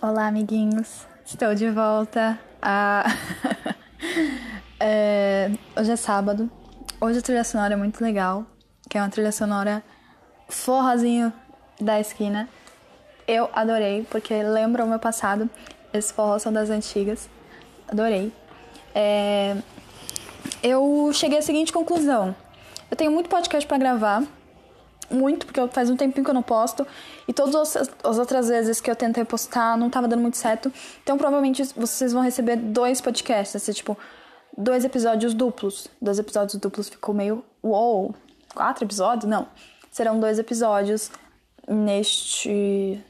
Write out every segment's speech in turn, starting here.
Olá, amiguinhos. Estou de volta. Ah, é, hoje é sábado. Hoje a trilha sonora é muito legal, que é uma trilha sonora forrozinho da esquina. Eu adorei, porque lembra o meu passado. Esses forrós são das antigas. Adorei. É, eu cheguei à seguinte conclusão. Eu tenho muito podcast para gravar muito, porque faz um tempinho que eu não posto. E todas as outras vezes que eu tentei postar não tava dando muito certo. Então provavelmente vocês vão receber dois podcasts, assim, tipo, dois episódios duplos. Dois episódios duplos ficou meio. Uou! Quatro episódios? Não. Serão dois episódios neste.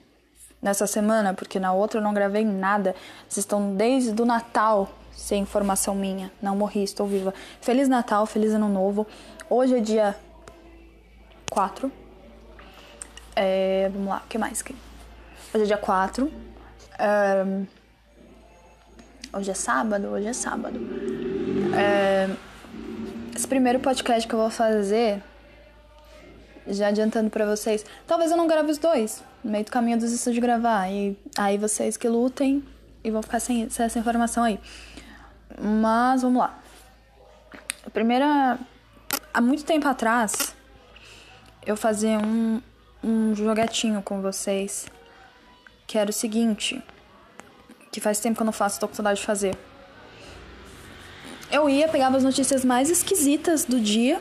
nessa semana, porque na outra eu não gravei nada. Vocês estão desde o Natal sem informação minha. Não morri, estou viva. Feliz Natal, feliz Ano Novo. Hoje é dia 4. É, vamos lá, o que mais? Hoje é dia 4. É, hoje é sábado? Hoje é sábado. É, esse primeiro podcast que eu vou fazer, já adiantando para vocês, talvez eu não grave os dois. No meio do caminho eu desisto de gravar. E aí vocês que lutem e vão ficar sem, sem essa informação aí. Mas vamos lá. A primeira. Há muito tempo atrás, eu fazer um, um jogatinho com vocês. Que era o seguinte. Que faz tempo que eu não faço, tô com saudade de fazer. Eu ia, pegava as notícias mais esquisitas do dia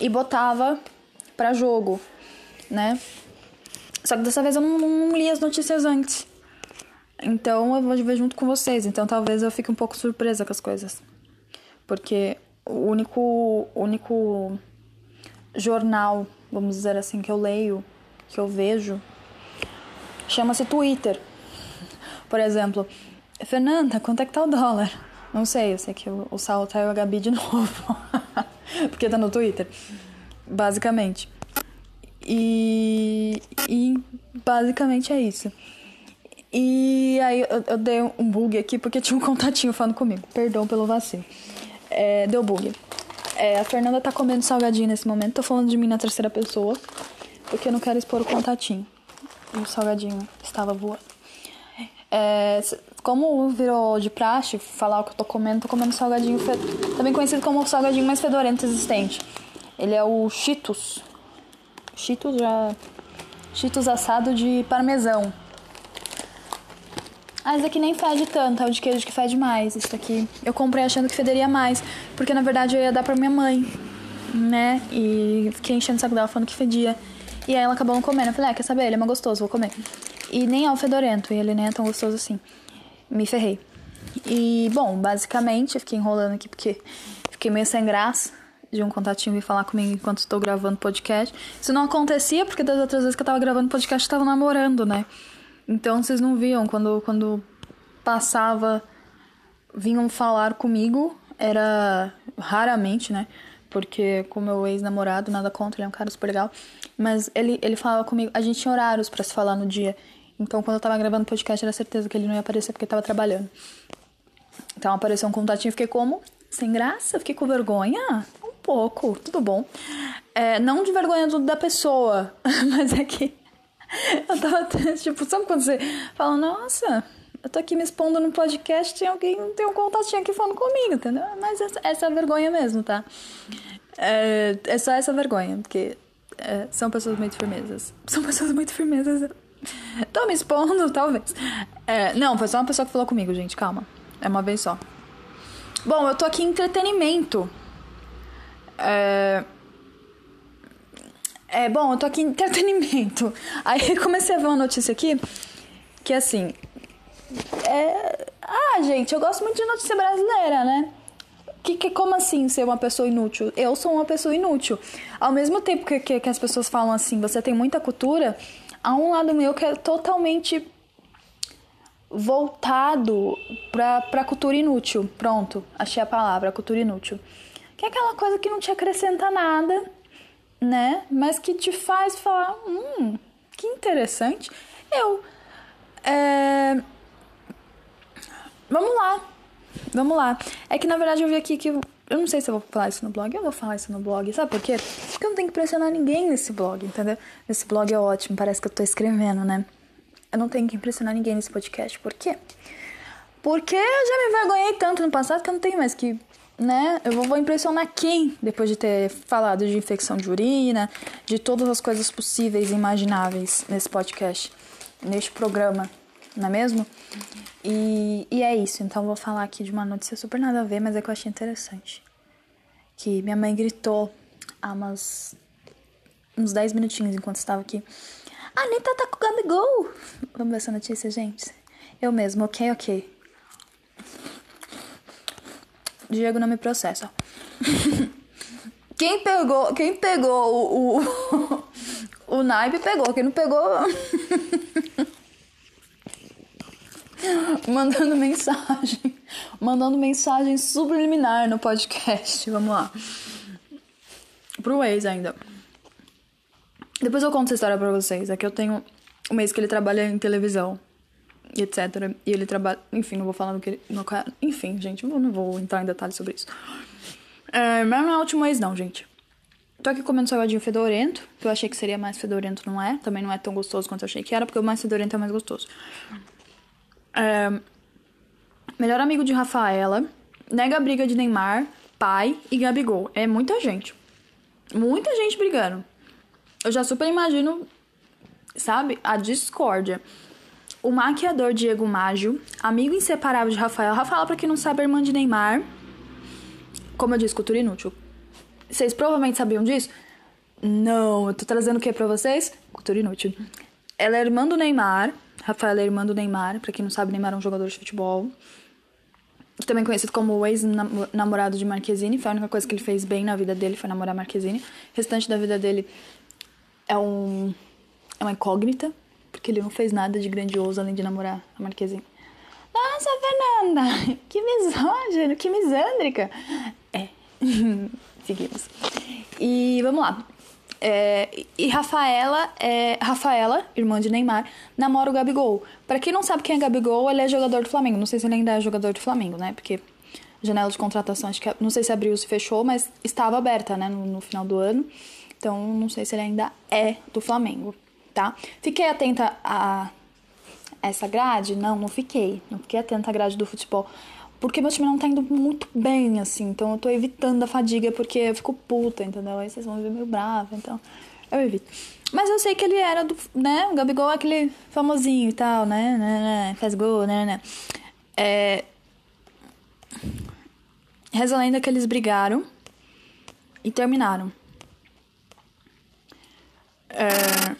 e botava para jogo, né? Só que dessa vez eu não, não, li as notícias antes. Então eu vou ver junto com vocês. Então talvez eu fique um pouco surpresa com as coisas. Porque o único, único jornal, vamos dizer assim, que eu leio, que eu vejo, chama-se Twitter. Por exemplo, Fernanda, quanto é que tá o dólar? Não sei, eu sei que o, o Saulo tá e o Gabi de novo. Porque tá no Twitter. Basicamente. E, e basicamente é isso. E aí eu, eu, dei um bug aqui porque tinha um contatinho falando comigo. Perdão pelo vacilo. É, deu bug. É, a Fernanda tá comendo salgadinho nesse momento. Tô falando de mim na terceira pessoa. Porque eu não quero expor o contatinho. O salgadinho estava voando. É, como virou de praxe falar o que eu tô comendo, tô comendo salgadinho, também conhecido como o salgadinho mais fedorento existente. Ele é o Cheetos. Cheetos já. Cheetos assado de parmesão. Ah, esse aqui nem fede tanto, é o de queijo que fede mais. Isso aqui eu comprei achando que federia mais, porque na verdade eu ia dar pra minha mãe, né? E fiquei enchendo o saco dela falando que fedia. E aí ela acabou não comendo. Eu falei, ah, quer saber? Ele é mais gostoso, vou comer. E nem é o fedorento, e ele nem é tão gostoso assim. Me ferrei. E, bom, basicamente, eu fiquei enrolando aqui porque fiquei meio sem graça de um contatinho vir falar comigo enquanto estou gravando podcast. Isso não acontecia porque das outras vezes que eu tava gravando podcast eu tava namorando, né? Então vocês não viam quando, quando passava, vinham falar comigo, era raramente, né? Porque com meu ex-namorado, nada contra, ele é um cara super legal. Mas ele, ele falava comigo, a gente tinha horários para se falar no dia. Então quando eu tava gravando podcast, era certeza que ele não ia aparecer porque tava trabalhando. Então apareceu um contatinho, fiquei como? Sem graça? Fiquei com vergonha? Um pouco, tudo bom. É, não de vergonha da pessoa, mas é que Eu tava, tipo, sabe quando você fala, nossa, eu tô aqui me expondo no podcast, tem alguém, tem um contatinho aqui falando comigo, entendeu? Mas essa, essa é a vergonha mesmo, tá? É, é só essa vergonha, porque é, são pessoas muito firmezas. São pessoas muito firmezas. Tô me expondo, talvez. É, não, foi só uma pessoa que falou comigo, gente, calma. É uma vez só. Bom, eu tô aqui em entretenimento. É, é, bom, eu tô aqui em entretenimento. Aí comecei a ver uma notícia aqui que assim. É... Ah, gente, eu gosto muito de notícia brasileira, né? Que, que, como assim ser uma pessoa inútil? Eu sou uma pessoa inútil. Ao mesmo tempo que, que, que as pessoas falam assim, você tem muita cultura, há um lado meu que é totalmente voltado pra, pra cultura inútil. Pronto, achei a palavra, cultura inútil. Que é aquela coisa que não te acrescenta nada né? Mas que te faz falar, hum, que interessante. Eu, é... vamos lá, vamos lá. É que na verdade eu vi aqui que eu, não sei se eu vou falar isso no blog. Eu vou falar isso no blog, sabe por quê? Porque eu não tenho que pressionar ninguém nesse blog, entendeu? Esse blog é ótimo, parece que eu tô escrevendo, né? Eu não tenho que impressionar ninguém nesse podcast. Por quê? Porque eu já me envergonhei tanto no passado que eu não tenho mais que. Né? Eu vou impressionar quem depois de ter falado de infecção de urina, de todas as coisas possíveis e imagináveis nesse podcast, neste programa, não é mesmo? E, e é isso. Então vou falar aqui de uma notícia super nada a ver, mas é que eu achei interessante. Que minha mãe gritou há umas, uns 10 minutinhos enquanto estava aqui. A Anitta tá com Gabigol! Vamos ver essa notícia, gente? Eu mesmo, ok, ok. Diego não me processa. quem pegou, quem pegou o, o, o naipe pegou, quem não pegou. mandando mensagem, mandando mensagem subliminar no podcast. Vamos lá. Pro ex ainda. Depois eu conto essa história pra vocês. É que eu tenho um mês que ele trabalha em televisão e etc. E ele trabalha. Enfim, não vou falar no que ele. Enfim, gente, eu não vou entrar em detalhes sobre isso. É, mas não é o último mês, não, gente. Tô aqui comendo salgadinho fedorento, que eu achei que seria mais fedorento, não é? Também não é tão gostoso quanto eu achei que era, porque o mais fedorento é mais gostoso. É, melhor amigo de Rafaela, nega a briga de Neymar, pai e Gabigol. É muita gente. Muita gente brigando. Eu já super imagino, sabe, a discórdia. O maquiador Diego Maggio, amigo inseparável de Rafael. Rafael, pra quem não sabe, é irmã de Neymar. Como eu disse, cultura inútil. Vocês provavelmente sabiam disso? Não, eu tô trazendo o que pra vocês? Cultura inútil. Ela é irmã do Neymar. Rafael é irmã do Neymar. Pra quem não sabe, Neymar é um jogador de futebol. Também conhecido como o ex-namorado de Marquezine. Foi a única coisa que ele fez bem na vida dele, foi namorar Marquezine. O restante da vida dele é um... É uma incógnita. Porque ele não fez nada de grandioso além de namorar a Marquezine. Nossa, Fernanda! Que misógino, que misândrica! É. Seguimos. E vamos lá. É, e Rafaela, é, Rafaela, irmã de Neymar, namora o Gabigol. Para quem não sabe quem é Gabigol, ele é jogador do Flamengo. Não sei se ele ainda é jogador do Flamengo, né? Porque janela de contratação, acho que não sei se abriu se fechou, mas estava aberta, né, no, no final do ano. Então, não sei se ele ainda é do Flamengo, tá? Fiquei atenta a essa grade? Não, não fiquei. Não fiquei atenta à grade do futebol. Porque meu time não tá indo muito bem, assim. Então eu tô evitando a fadiga porque eu fico puta, entendeu? Aí vocês vão ver meio brava, então eu evito. Mas eu sei que ele era do, né? O Gabigol é aquele famosinho e tal, né? né, né faz gol, né, né? É... Reza que eles brigaram e terminaram. É...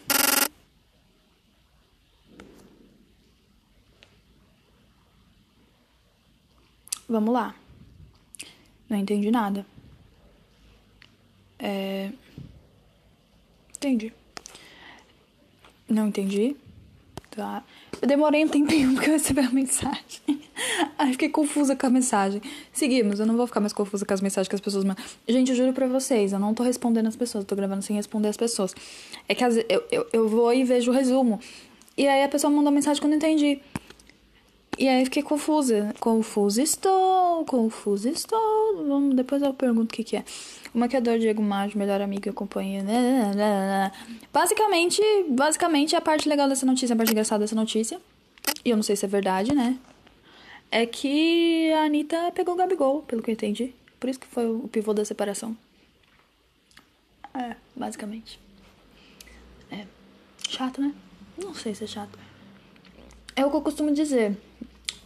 Vamos lá. Não entendi nada. É... Entendi. Não entendi. Tá. Eu demorei um tempinho porque eu recebi a mensagem. Aí fiquei confusa com a mensagem. Seguimos, eu não vou ficar mais confusa com as mensagens que as pessoas mandam. Gente, eu juro pra vocês, eu não tô respondendo as pessoas, eu tô gravando sem responder as pessoas. É que eu, eu, eu vou e vejo o resumo. E aí a pessoa mandou mensagem quando eu entendi. E aí fiquei confusa. Confusa estou, confusa estou. Vamos, depois eu pergunto o que, que é. O maquiador Diego Maggio, melhor amigo e companhia. Né, né, né, basicamente, basicamente, a parte legal dessa notícia, a parte engraçada dessa notícia, e eu não sei se é verdade, né? É que a Anitta pegou o Gabigol, pelo que eu entendi. Por isso que foi o pivô da separação. É, basicamente. É. Chato, né? Não sei se é chato. É o que eu costumo dizer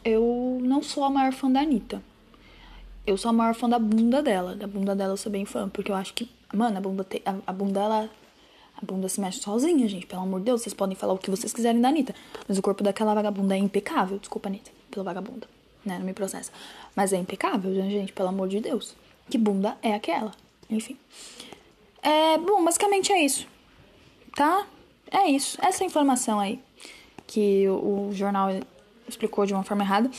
eu não sou a maior fã da Anitta. Eu sou a maior fã da bunda dela. Da bunda dela eu sou bem fã, porque eu acho que, mano, a bunda, te, a, a bunda ela. A bunda se mexe sozinha, gente. Pelo amor de Deus, vocês podem falar o que vocês quiserem da Anitta. Mas o corpo daquela vagabunda é impecável. Desculpa, Anitta, pela vagabunda. Né? Não me processa. Mas é impecável, gente, pelo amor de Deus. Que bunda é aquela? Enfim. É, bom, basicamente é isso. Tá? É isso. Essa informação aí que o jornal explicou de uma forma errada.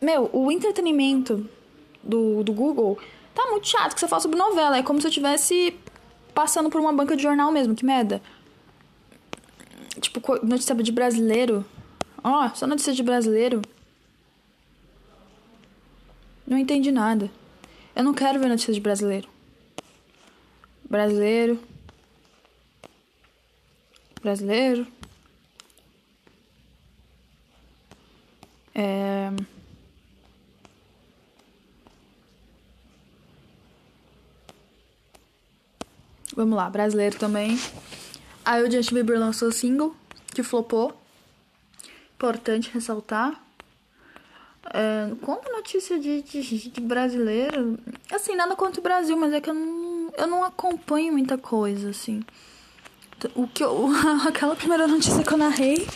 Meu, o entretenimento do, do Google tá muito chato que você fala sobre novela. É como se eu estivesse passando por uma banca de jornal mesmo, que merda. Tipo, notícia de brasileiro. Ó, oh, só notícia de brasileiro. Não entendi nada. Eu não quero ver notícia de brasileiro. Brasileiro. Brasileiro. É... Vamos lá, brasileiro também. Aí o Justin Bieber lançou single, que flopou. Importante ressaltar. É, como notícia de, de, de, brasileiro, assim, nada contra o Brasil, mas é que eu não, eu não acompanho muita coisa, assim. O que eu, aquela primeira notícia que eu narrei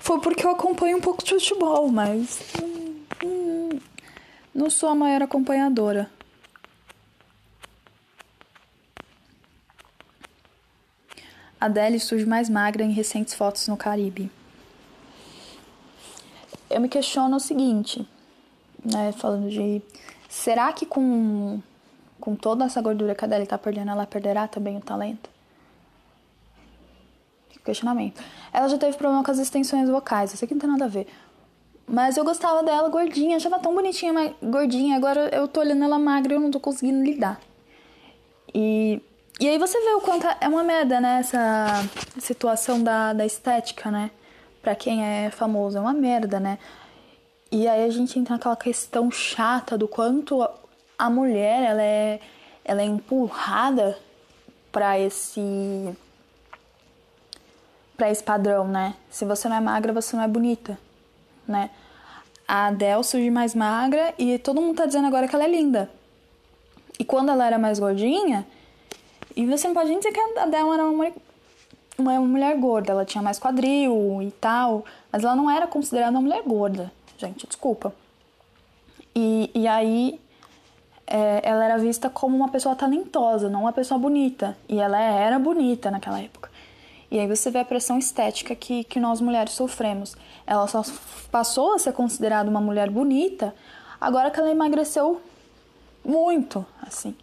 foi porque eu acompanho um pouco de futebol, mas hum, hum, não sou a maior acompanhadora. Adele surge mais magra em recentes fotos no Caribe. Eu me questiono o seguinte, né, falando de será que com com toda essa gordura que a Adele tá perdendo, ela perderá também o talento? Questionamento. Ela já teve problema com as extensões vocais, sei que não tem nada a ver. Mas eu gostava dela gordinha, achava tão bonitinha, mas gordinha. Agora eu tô olhando ela magra e eu não tô conseguindo lidar. E e aí você vê o quanto é uma merda, né? Essa situação da, da estética, né? Pra quem é famoso, é uma merda, né? E aí a gente entra naquela questão chata do quanto a mulher, ela é, ela é empurrada para esse para esse padrão, né? Se você não é magra, você não é bonita, né? A Adele surge mais magra e todo mundo tá dizendo agora que ela é linda. E quando ela era mais gordinha, e você não pode nem dizer que a Adele era uma mulher, uma mulher gorda, ela tinha mais quadril e tal, mas ela não era considerada uma mulher gorda, gente, desculpa. E, e aí é, ela era vista como uma pessoa talentosa, não uma pessoa bonita. E ela era bonita naquela época. E aí você vê a pressão estética que, que nós mulheres sofremos. Ela só passou a ser considerada uma mulher bonita agora que ela emagreceu muito, assim.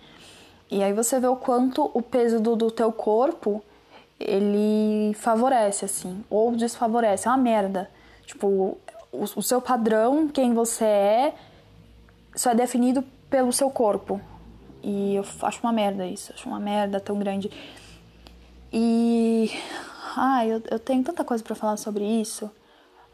E aí você vê o quanto o peso do, do teu corpo ele favorece, assim, ou desfavorece. É uma merda. Tipo, o, o seu padrão, quem você é, só é definido pelo seu corpo. E eu acho uma merda isso, acho uma merda tão grande. E. Ai, eu, eu tenho tanta coisa para falar sobre isso.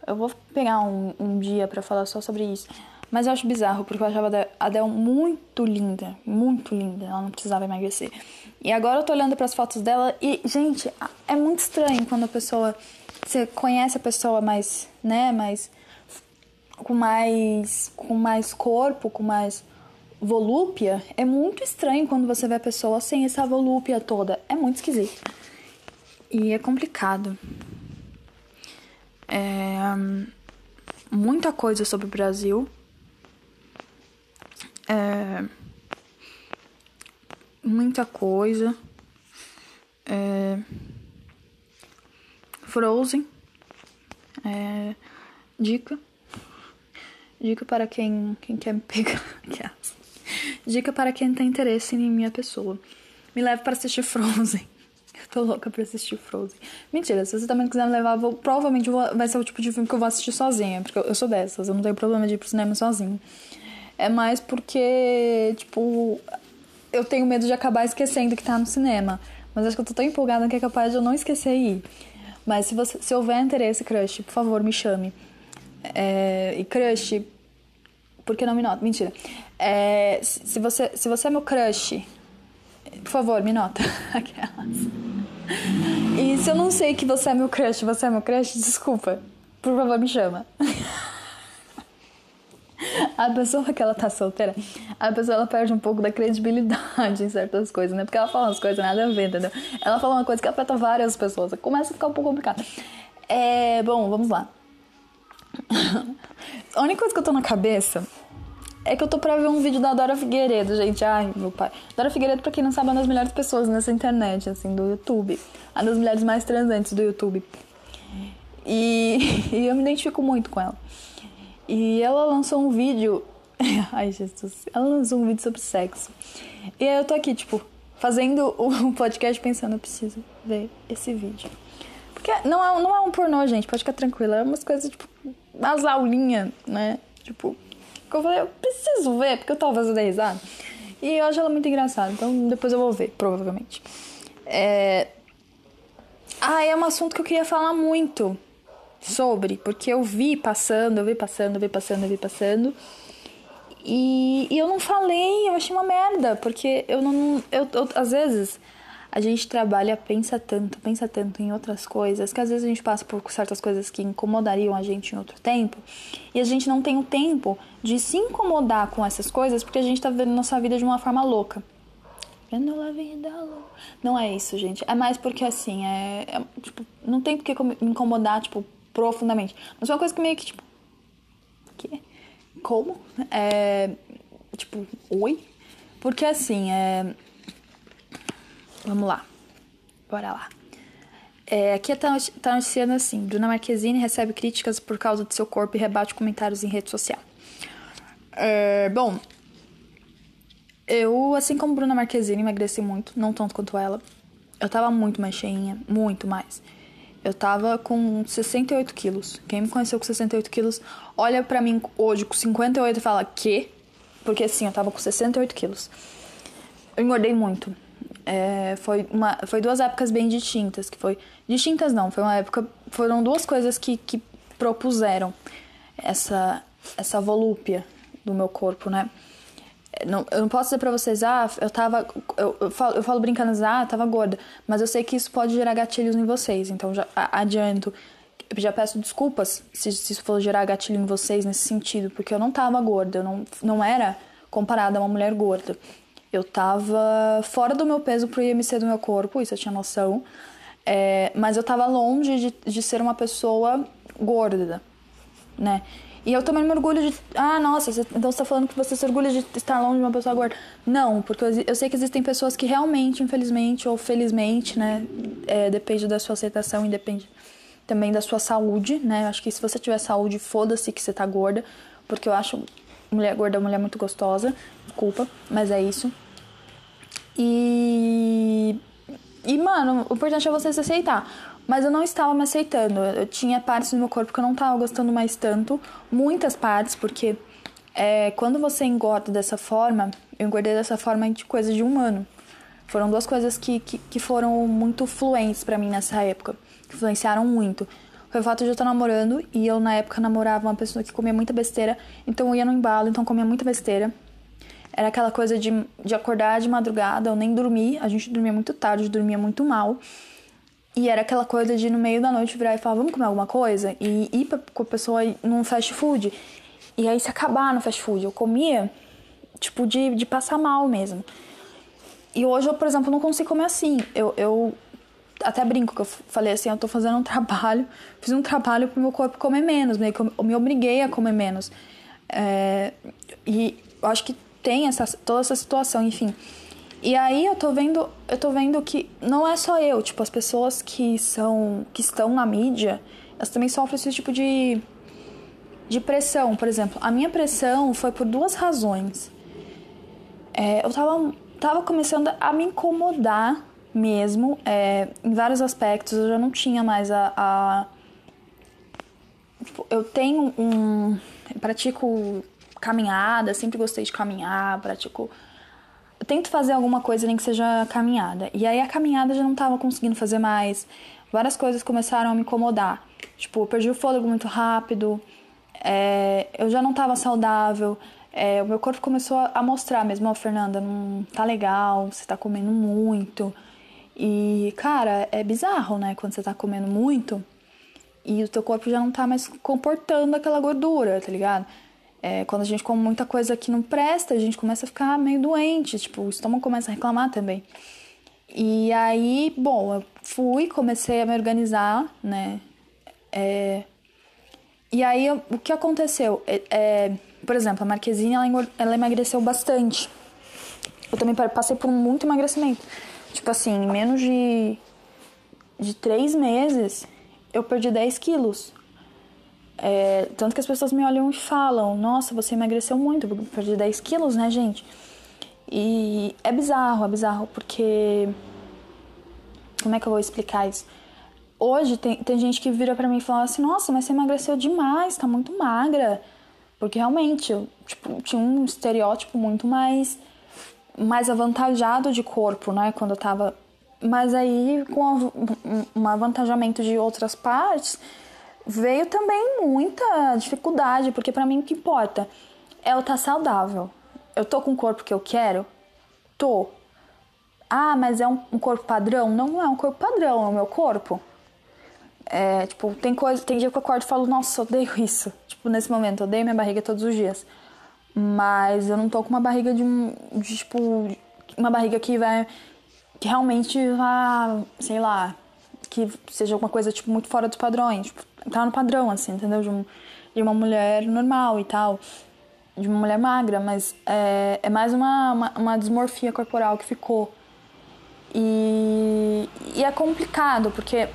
Eu vou pegar um, um dia para falar só sobre isso. Mas eu acho bizarro, porque eu achava a Adele muito linda, muito linda. Ela não precisava emagrecer. E agora eu tô olhando para as fotos dela e, gente, é muito estranho quando a pessoa. Você conhece a pessoa mais, né, mais. com mais. com mais corpo, com mais volúpia. É muito estranho quando você vê a pessoa sem essa volúpia toda. É muito esquisito. E é complicado. É. Muita coisa sobre o Brasil é, muita coisa. É, Frozen. É, dica. Dica para quem, quem quer me pegar. Dica para quem tem interesse em minha pessoa. Me leve para assistir Frozen. Eu tô louca pra assistir Frozen. Mentira, se você também quiser me levar, vou, provavelmente vou, vai ser o tipo de filme que eu vou assistir sozinha. Porque eu, eu sou dessas, eu não tenho problema de ir pro cinema sozinho. É mais porque, tipo, eu tenho medo de acabar esquecendo que tá no cinema. Mas acho que eu tô tão empolgada que é capaz de eu não esquecer ir. Mas se, você, se houver interesse, crush, por favor, me chame. É, e crush, por que não me nota? Mentira. É, se, você, se você é meu crush, por favor, me nota. Aquelas. E se eu não sei que você é meu crush, você é meu crush, desculpa. Por favor, me chama. a pessoa que ela tá solteira, a pessoa ela perde um pouco da credibilidade em certas coisas, né? Porque ela fala umas coisas nada a ver, entendeu? Ela fala uma coisa que afeta várias pessoas. Começa a ficar um pouco complicado. É, bom, vamos lá. a única coisa que eu tô na cabeça é que eu tô pra ver um vídeo da Dora Figueiredo, gente. Ai, meu pai. Dora Figueiredo, pra quem não sabe, é uma das melhores pessoas nessa internet, assim, do YouTube. Uma das mulheres mais transantes do YouTube. E, e eu me identifico muito com ela. E ela lançou um vídeo. Ai, Jesus. Ela lançou um vídeo sobre sexo. E aí eu tô aqui, tipo, fazendo um podcast pensando, eu preciso ver esse vídeo. Porque não é, não é um pornô, gente, pode ficar tranquila. É umas coisas, tipo, umas aulinhas, né? Tipo, que eu falei, eu preciso ver, porque eu tava fazendo risada. E eu acho ela muito engraçada, então depois eu vou ver, provavelmente. É... Ah, é um assunto que eu queria falar muito. sobre, porque eu vi passando, eu vi passando, eu vi passando, eu vi passando. E, e eu não falei, eu achei uma merda, porque eu não. Eu, eu, às vezes a gente trabalha, pensa tanto, pensa tanto em outras coisas, que às vezes a gente passa por certas coisas que incomodariam a gente em outro tempo, e a gente não tem o tempo de se incomodar com essas coisas porque a gente tá vivendo nossa vida de uma forma louca. Vendo a vida louca. Não é isso, gente. É mais porque assim, é, é tipo, não tem porque me incomodar, tipo, profundamente. Mas uma coisa que meio que, tipo. Que? Como? É. Tipo, oi? Porque assim, é Vamos lá. Bora lá. É, aqui tá, tá noticiando assim: Bruna Marquezine recebe críticas por causa de seu corpo e rebate comentários em rede social. É, bom, eu, assim como Bruna Marquezine, emagreci muito, não tanto quanto ela. Eu tava muito mais cheinha, muito mais. Eu tava com 68 quilos. Quem me conheceu com 68 quilos, olha pra mim hoje com 58 e fala, que? Porque assim, eu tava com 68 quilos. Eu engordei muito. É, foi, uma, foi duas épocas bem distintas, que foi... Distintas não, foi uma época... Foram duas coisas que, que propuseram essa, essa volúpia do meu corpo, né? Não, eu não posso dizer pra vocês, ah, eu tava. Eu, eu, falo, eu falo brincando, ah, tava gorda. Mas eu sei que isso pode gerar gatilhos em vocês. Então já adianto. Já peço desculpas se, se isso for gerar gatilho em vocês nesse sentido, porque eu não tava gorda, eu não, não era comparada a uma mulher gorda. Eu tava fora do meu peso pro IMC do meu corpo, isso eu tinha noção. É, mas eu tava longe de, de ser uma pessoa gorda, né? E eu também me orgulho de. Ah, nossa, você, então você tá falando que você se orgulha de estar longe de uma pessoa gorda. Não, porque eu, eu sei que existem pessoas que realmente, infelizmente ou felizmente, né? É, depende da sua aceitação e depende também da sua saúde, né? Acho que se você tiver saúde, foda-se que você tá gorda, porque eu acho mulher gorda uma mulher muito gostosa desculpa, mas é isso. E. E, mano, o importante é você se aceitar. Mas eu não estava me aceitando. Eu tinha partes do meu corpo que eu não estava gostando mais tanto. Muitas partes, porque é, quando você engorda dessa forma, eu engordei dessa forma de coisa de um ano. Foram duas coisas que, que, que foram muito fluentes para mim nessa época. Que influenciaram muito. Foi o fato de eu estar namorando e eu, na época, namorava uma pessoa que comia muita besteira. Então eu ia no embalo, então comia muita besteira. Era aquela coisa de, de acordar de madrugada, eu nem dormir, a gente dormia muito tarde, dormia muito mal. E era aquela coisa de no meio da noite virar e falar, vamos comer alguma coisa? E ir pra, com a pessoa num fast food. E aí se acabar no fast food. Eu comia, tipo, de, de passar mal mesmo. E hoje eu, por exemplo, não consigo comer assim. Eu, eu até brinco que eu falei assim, eu tô fazendo um trabalho, fiz um trabalho pro meu corpo comer menos, meio que eu me obriguei a comer menos. É, e eu acho que tem essa, toda essa situação, enfim. E aí eu tô vendo, eu tô vendo que não é só eu, tipo, as pessoas que são que estão na mídia, elas também sofrem esse tipo de de pressão, por exemplo. A minha pressão foi por duas razões. É, eu tava, tava começando a me incomodar mesmo, é, em vários aspectos. Eu já não tinha mais a. a tipo, eu tenho um. Eu pratico caminhada, sempre gostei de caminhar, pratico. Eu tento fazer alguma coisa nem que seja caminhada. E aí a caminhada já não tava conseguindo fazer mais. Várias coisas começaram a me incomodar. Tipo, eu perdi o fôlego muito rápido, é, eu já não tava saudável. É, o meu corpo começou a mostrar mesmo, ó, oh, Fernanda, não tá legal, você tá comendo muito. E, cara, é bizarro, né? Quando você tá comendo muito e o teu corpo já não tá mais comportando aquela gordura, tá ligado? É, quando a gente come muita coisa que não presta, a gente começa a ficar meio doente, tipo, o estômago começa a reclamar também. E aí, bom, eu fui, comecei a me organizar, né? É, e aí, eu, o que aconteceu? É, é, por exemplo, a Marquezine, ela, ela emagreceu bastante. Eu também passei por muito emagrecimento. Tipo assim, em menos de, de três meses, eu perdi 10 quilos. É, tanto que as pessoas me olham e falam: Nossa, você emagreceu muito, perdi 10 quilos, né, gente? E é bizarro, é bizarro, porque. Como é que eu vou explicar isso? Hoje tem, tem gente que vira pra mim e fala assim: Nossa, mas você emagreceu demais, tá muito magra. Porque realmente eu tipo, tinha um estereótipo muito mais, mais avantajado de corpo, né? Quando eu tava. Mas aí, com um avantajamento de outras partes veio também muita dificuldade, porque para mim o que importa é eu estar tá saudável. Eu tô com o corpo que eu quero? Tô. Ah, mas é um, um corpo padrão? Não, não é um corpo padrão, é o meu corpo. É, tipo, tem coisa, tem dia que eu acordo e falo, nossa, odeio isso. Tipo, nesse momento, odeio minha barriga todos os dias. Mas eu não tô com uma barriga de, de tipo, uma barriga que vai, que realmente vá, sei lá, que seja alguma coisa, tipo, muito fora dos padrões. Tipo, tá no padrão, assim, entendeu? De, um, de uma mulher normal e tal. De uma mulher magra, mas é, é mais uma, uma, uma dismorfia corporal que ficou. E, e é complicado, porque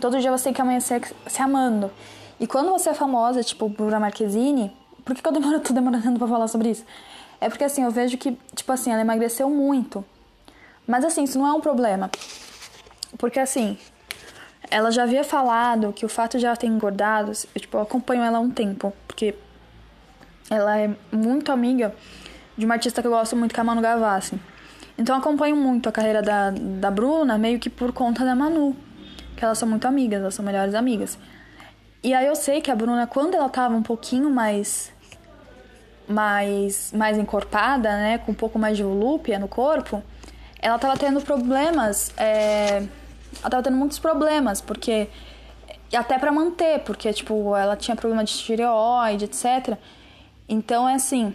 todo dia você tem que amanhecer se amando. E quando você é famosa, tipo Bruna Marquezine, por que, que eu demoro, tô demorando pra falar sobre isso? É porque assim, eu vejo que, tipo assim, ela emagreceu muito. Mas assim, isso não é um problema. Porque assim, ela já havia falado que o fato de ela ter engordado, eu, tipo, eu acompanho ela há um tempo, porque ela é muito amiga de uma artista que eu gosto muito, que é a Manu Gavassi. Então eu acompanho muito a carreira da, da Bruna, meio que por conta da Manu, que elas são muito amigas, elas são melhores amigas. E aí eu sei que a Bruna, quando ela tava um pouquinho mais mais mais encorpada, né, com um pouco mais de volúpia no corpo, ela tava tendo problemas, é, ela tava tendo muitos problemas, porque até para manter, porque tipo, ela tinha problema de tireoide, etc. Então é assim,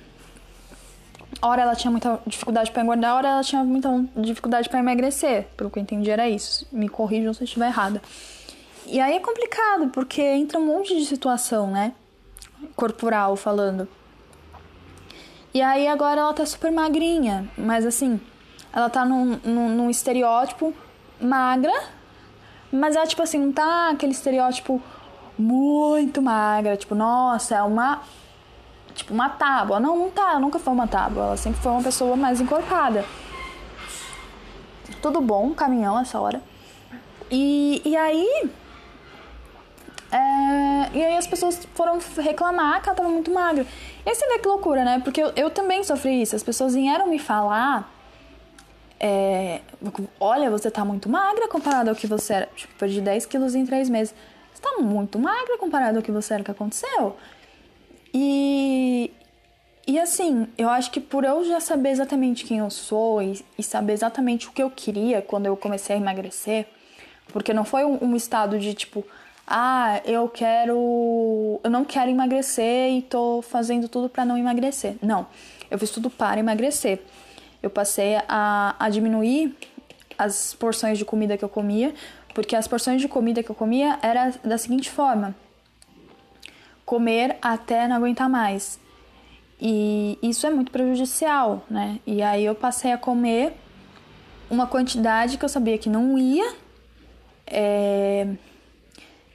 hora ela tinha muita dificuldade para engordar, hora ela tinha muita dificuldade para emagrecer. Pelo que eu entendi era isso. Me corrijam se eu estiver errada. E aí é complicado, porque entra um monte de situação, né? Corporal falando. E aí agora ela tá super magrinha, mas assim, ela tá num, num, num estereótipo magra, mas ela, tipo assim, não tá aquele estereótipo muito magra, tipo, nossa, é uma. Tipo, uma tábua. Não, não tá, nunca foi uma tábua. Ela sempre foi uma pessoa mais encorpada. Tudo bom, caminhão essa hora. E, e aí é, e aí as pessoas foram reclamar que ela tava muito magra. E aí você vê que loucura, né? Porque eu, eu também sofri isso. As pessoas vieram me falar. É, olha, você tá muito magra comparado ao que você era. Tipo, perdi 10 quilos em 3 meses. Você tá muito magra comparado ao que você era que aconteceu. E, e assim, eu acho que por eu já saber exatamente quem eu sou e, e saber exatamente o que eu queria quando eu comecei a emagrecer, porque não foi um, um estado de tipo, ah, eu quero, eu não quero emagrecer e tô fazendo tudo para não emagrecer. Não, eu fiz tudo para emagrecer. Eu passei a, a diminuir as porções de comida que eu comia, porque as porções de comida que eu comia era da seguinte forma: comer até não aguentar mais. E isso é muito prejudicial, né? E aí eu passei a comer uma quantidade que eu sabia que não ia é,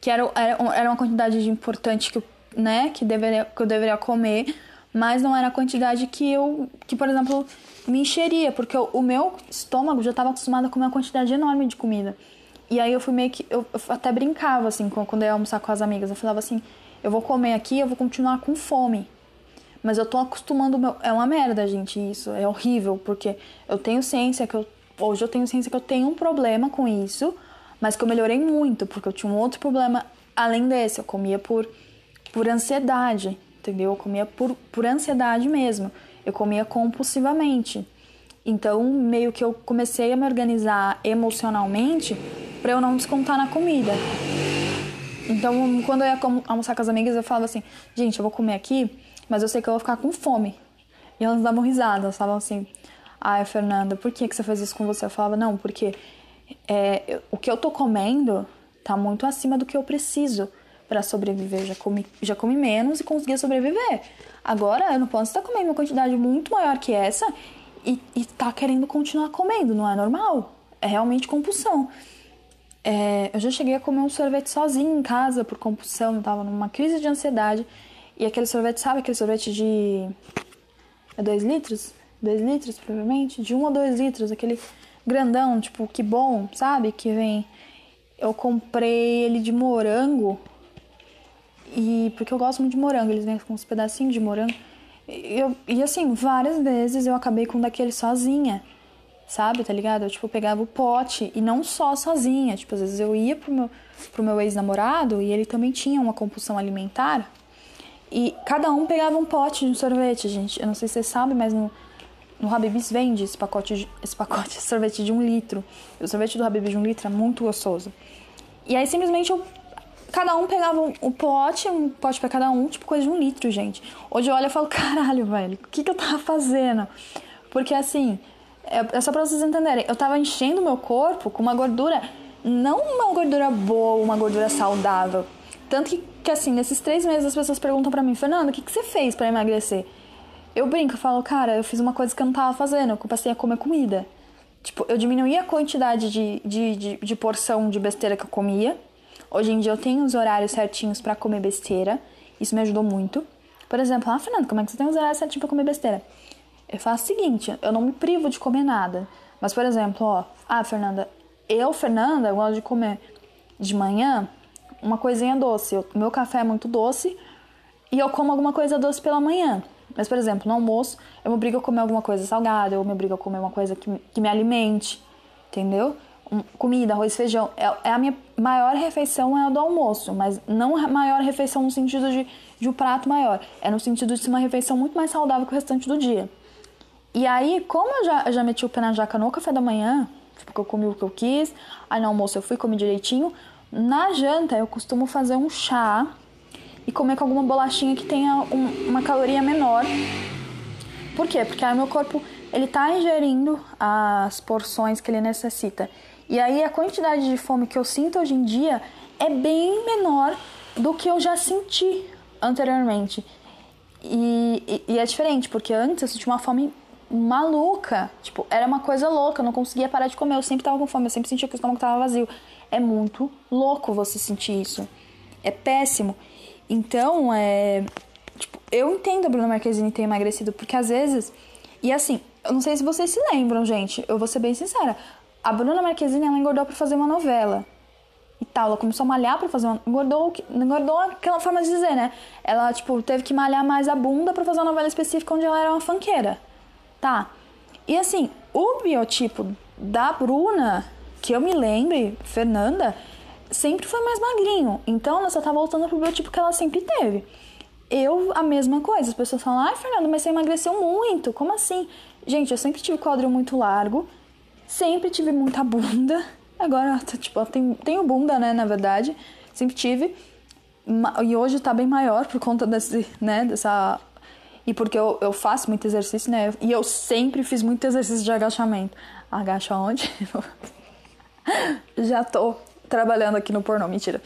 que era, era, uma quantidade de importante que né, que, deveria, que eu deveria comer, mas não era a quantidade que eu, que por exemplo, me encheria, porque o, meu estômago já estava acostumado a comer uma quantidade enorme de comida. E aí eu fui meio que. Eu, eu até brincava, assim, quando eu ia almoçar com as amigas. Eu falava assim: eu vou comer aqui, eu vou continuar com fome. Mas eu tô acostumando. Meu... É uma merda, gente, isso. É horrível, porque eu tenho ciência que eu. Hoje eu tenho ciência que eu tenho um problema com isso mas que eu melhorei muito, porque eu tinha um outro problema além desse. Eu comia por, por ansiedade, entendeu? Eu comia por, por ansiedade mesmo. Eu comia compulsivamente. Então, meio que eu comecei a me organizar emocionalmente para eu não descontar na comida. Então, quando eu ia almoçar com as amigas, eu falava assim: gente, eu vou comer aqui, mas eu sei que eu vou ficar com fome. E elas davam risada, elas falavam assim: ai, Fernanda, por que, que você fez isso com você? Eu falava: não, porque é, o que eu tô comendo tá muito acima do que eu preciso para sobreviver. Já comi, já comi menos e consegui sobreviver. Agora eu não posso estar comendo uma quantidade muito maior que essa e, e tá querendo continuar comendo, não é normal. É realmente compulsão. É, eu já cheguei a comer um sorvete sozinho em casa por compulsão, eu tava numa crise de ansiedade. E aquele sorvete, sabe aquele sorvete de. É 2 litros? 2 litros, provavelmente? De 1 um ou 2 litros, aquele grandão, tipo, que bom, sabe? Que vem. Eu comprei ele de morango. E porque eu gosto muito de morango, eles vêm com uns pedacinhos de morango. E, eu, e assim, várias vezes eu acabei com daquele sozinha. sabe? Tá ligado? Eu, tipo, pegava o pote e não só sozinha. Tipo, às vezes eu ia pro meu, pro meu ex-namorado e ele também tinha uma compulsão alimentar. E cada um pegava um pote de um sorvete, gente. Eu não sei se vocês sabem, mas no, no Habib's vende esse pacote, esse pacote de sorvete de um litro. E o sorvete do Habib de um litro é muito gostoso. E aí simplesmente eu cada um pegava um, um pote, um pote para cada um, tipo coisa de um litro, gente. Hoje eu olho e falo, caralho, velho, o que, que eu tava fazendo? Porque assim, é, é só pra vocês entenderem, eu tava enchendo meu corpo com uma gordura, não uma gordura boa, uma gordura saudável. Tanto que, que assim, nesses três meses as pessoas perguntam para mim, Fernando, o que, que você fez para emagrecer? Eu brinco, eu falo, cara, eu fiz uma coisa que eu não tava fazendo, eu passei a comer comida. Tipo, eu diminuí a quantidade de, de, de, de porção de besteira que eu comia Hoje em dia eu tenho os horários certinhos para comer besteira. Isso me ajudou muito. Por exemplo, ah, Fernanda, como é que você tem os horários certinhos para comer besteira? Eu faço o seguinte, eu não me privo de comer nada. Mas, por exemplo, ó, ah, Fernanda, eu, Fernanda, eu gosto de comer de manhã uma coisinha doce. O meu café é muito doce e eu como alguma coisa doce pela manhã. Mas, por exemplo, no almoço, eu me obrigo a comer alguma coisa salgada, eu me obrigo a comer uma coisa que, que me alimente, entendeu? Comida, arroz, feijão. É, é, a minha maior refeição é a do almoço, mas não a maior refeição no sentido de, de um prato maior. É no sentido de ser uma refeição muito mais saudável que o restante do dia. E aí, como eu já, eu já meti o pé na jaca no café da manhã, porque eu comi o que eu quis, aí no almoço eu fui comer direitinho, na janta eu costumo fazer um chá e comer com alguma bolachinha que tenha um, uma caloria menor. Por quê? Porque aí meu corpo ele tá ingerindo as porções que ele necessita. E aí a quantidade de fome que eu sinto hoje em dia é bem menor do que eu já senti anteriormente. E, e, e é diferente, porque antes eu sentia uma fome maluca. Tipo, era uma coisa louca, eu não conseguia parar de comer, eu sempre tava com fome, eu sempre sentia que o estômago tava vazio. É muito louco você sentir isso. É péssimo. Então, é. Tipo, eu entendo a Bruna Marquezine ter emagrecido, porque às vezes. E assim, eu não sei se vocês se lembram, gente, eu vou ser bem sincera a Bruna Marquezine ela engordou para fazer uma novela e tal. Ela começou a malhar para fazer uma. Engordou, engordou aquela forma de dizer, né? Ela, tipo, teve que malhar mais a bunda para fazer uma novela específica onde ela era uma fanqueira. Tá? E assim, o biotipo da Bruna, que eu me lembre, Fernanda, sempre foi mais magrinho. Então ela só tá voltando pro biotipo que ela sempre teve. Eu, a mesma coisa. As pessoas falam, ai, Fernanda, mas você emagreceu muito. Como assim? Gente, eu sempre tive quadril muito largo. Sempre tive muita bunda. Agora, tipo, tenho, tenho bunda, né, na verdade. Sempre tive. E hoje tá bem maior por conta desse, né, dessa... E porque eu, eu faço muito exercício, né? E eu sempre fiz muito exercício de agachamento. Agacha onde? Já tô trabalhando aqui no pornô, mentira.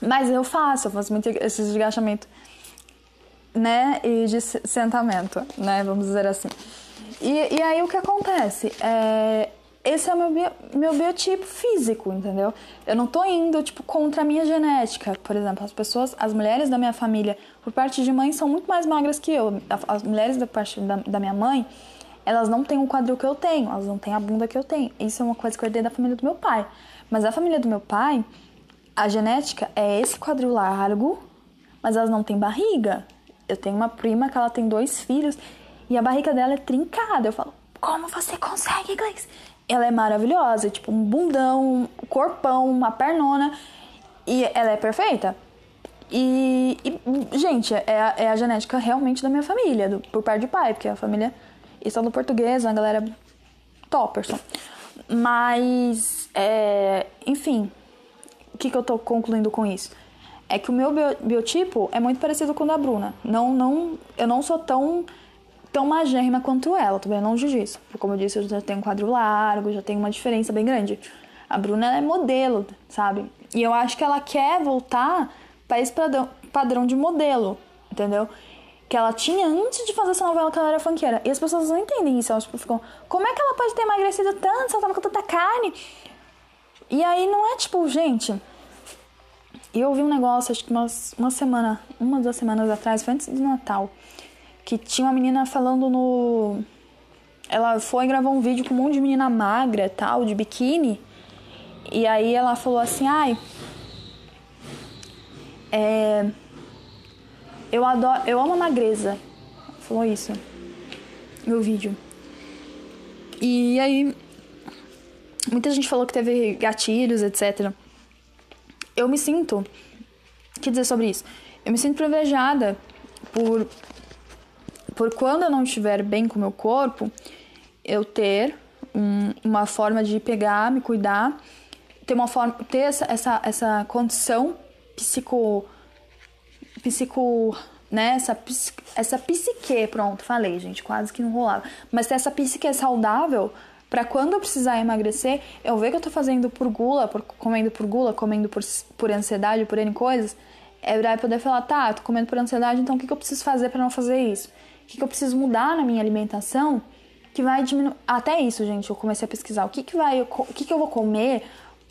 Mas eu faço, eu faço muito exercício de agachamento, né? E de sentamento, né? Vamos dizer assim. E, e aí o que acontece? É, esse é o meu, bio, meu biotipo físico, entendeu? Eu não tô indo, tipo, contra a minha genética. Por exemplo, as pessoas, as mulheres da minha família, por parte de mãe, são muito mais magras que eu. As mulheres da parte da, da minha mãe, elas não têm o quadril que eu tenho, elas não têm a bunda que eu tenho. Isso é uma coisa que eu herdei da família do meu pai. Mas a família do meu pai, a genética é esse quadril largo, mas elas não têm barriga. Eu tenho uma prima que ela tem dois filhos e a barriga dela é trincada. Eu falo, como você consegue, Gleice? Ela é maravilhosa, tipo um bundão, um corpão, uma pernona e ela é perfeita. E, e gente, é a, é a, genética realmente da minha família, do, por parte de pai, porque a família estão do português, a galera topperson. Mas, é, enfim, o que, que eu tô concluindo com isso? É que o meu biotipo é muito parecido com o da Bruna. Não, não, eu não sou tão tão magérrima quanto ela, tô bem longe disso. Porque, como eu disse, eu já tenho um quadro largo, já tenho uma diferença bem grande. A Bruna é modelo, sabe? E eu acho que ela quer voltar para esse padrão, de modelo, entendeu? Que ela tinha antes de fazer essa novela que ela era funkeira. E as pessoas não entendem isso, elas tipo, ficam, como é que ela pode ter emagrecido tanto se ela tava com tanta carne? E aí não é tipo, gente. Eu ouvi um negócio, acho que umas, uma semana, uma duas semanas atrás, foi antes do Natal que tinha uma menina falando no. Ela foi gravar um vídeo com um monte de menina magra tal, de biquíni. E aí ela falou assim, ai. É, eu adoro. Eu amo a magreza. Falou isso no vídeo. E aí, muita gente falou que teve gatilhos, etc. Eu me sinto. Que dizer sobre isso? Eu me sinto privilegiada por. Por quando eu não estiver bem com o meu corpo, eu ter um, uma forma de pegar, me cuidar, ter uma forma, ter essa, essa, essa condição psico, psico, né, essa, essa psique, pronto, falei, gente, quase que não rolava, mas ter essa psique saudável para quando eu precisar emagrecer, eu ver que eu tô fazendo por gula, por, comendo por gula, comendo por, por ansiedade, por N coisas, é poder falar, tá, tô comendo por ansiedade, então o que, que eu preciso fazer para não fazer isso? O que, que eu preciso mudar na minha alimentação que vai diminuir. Até isso, gente, eu comecei a pesquisar o que, que vai, o que, que eu vou comer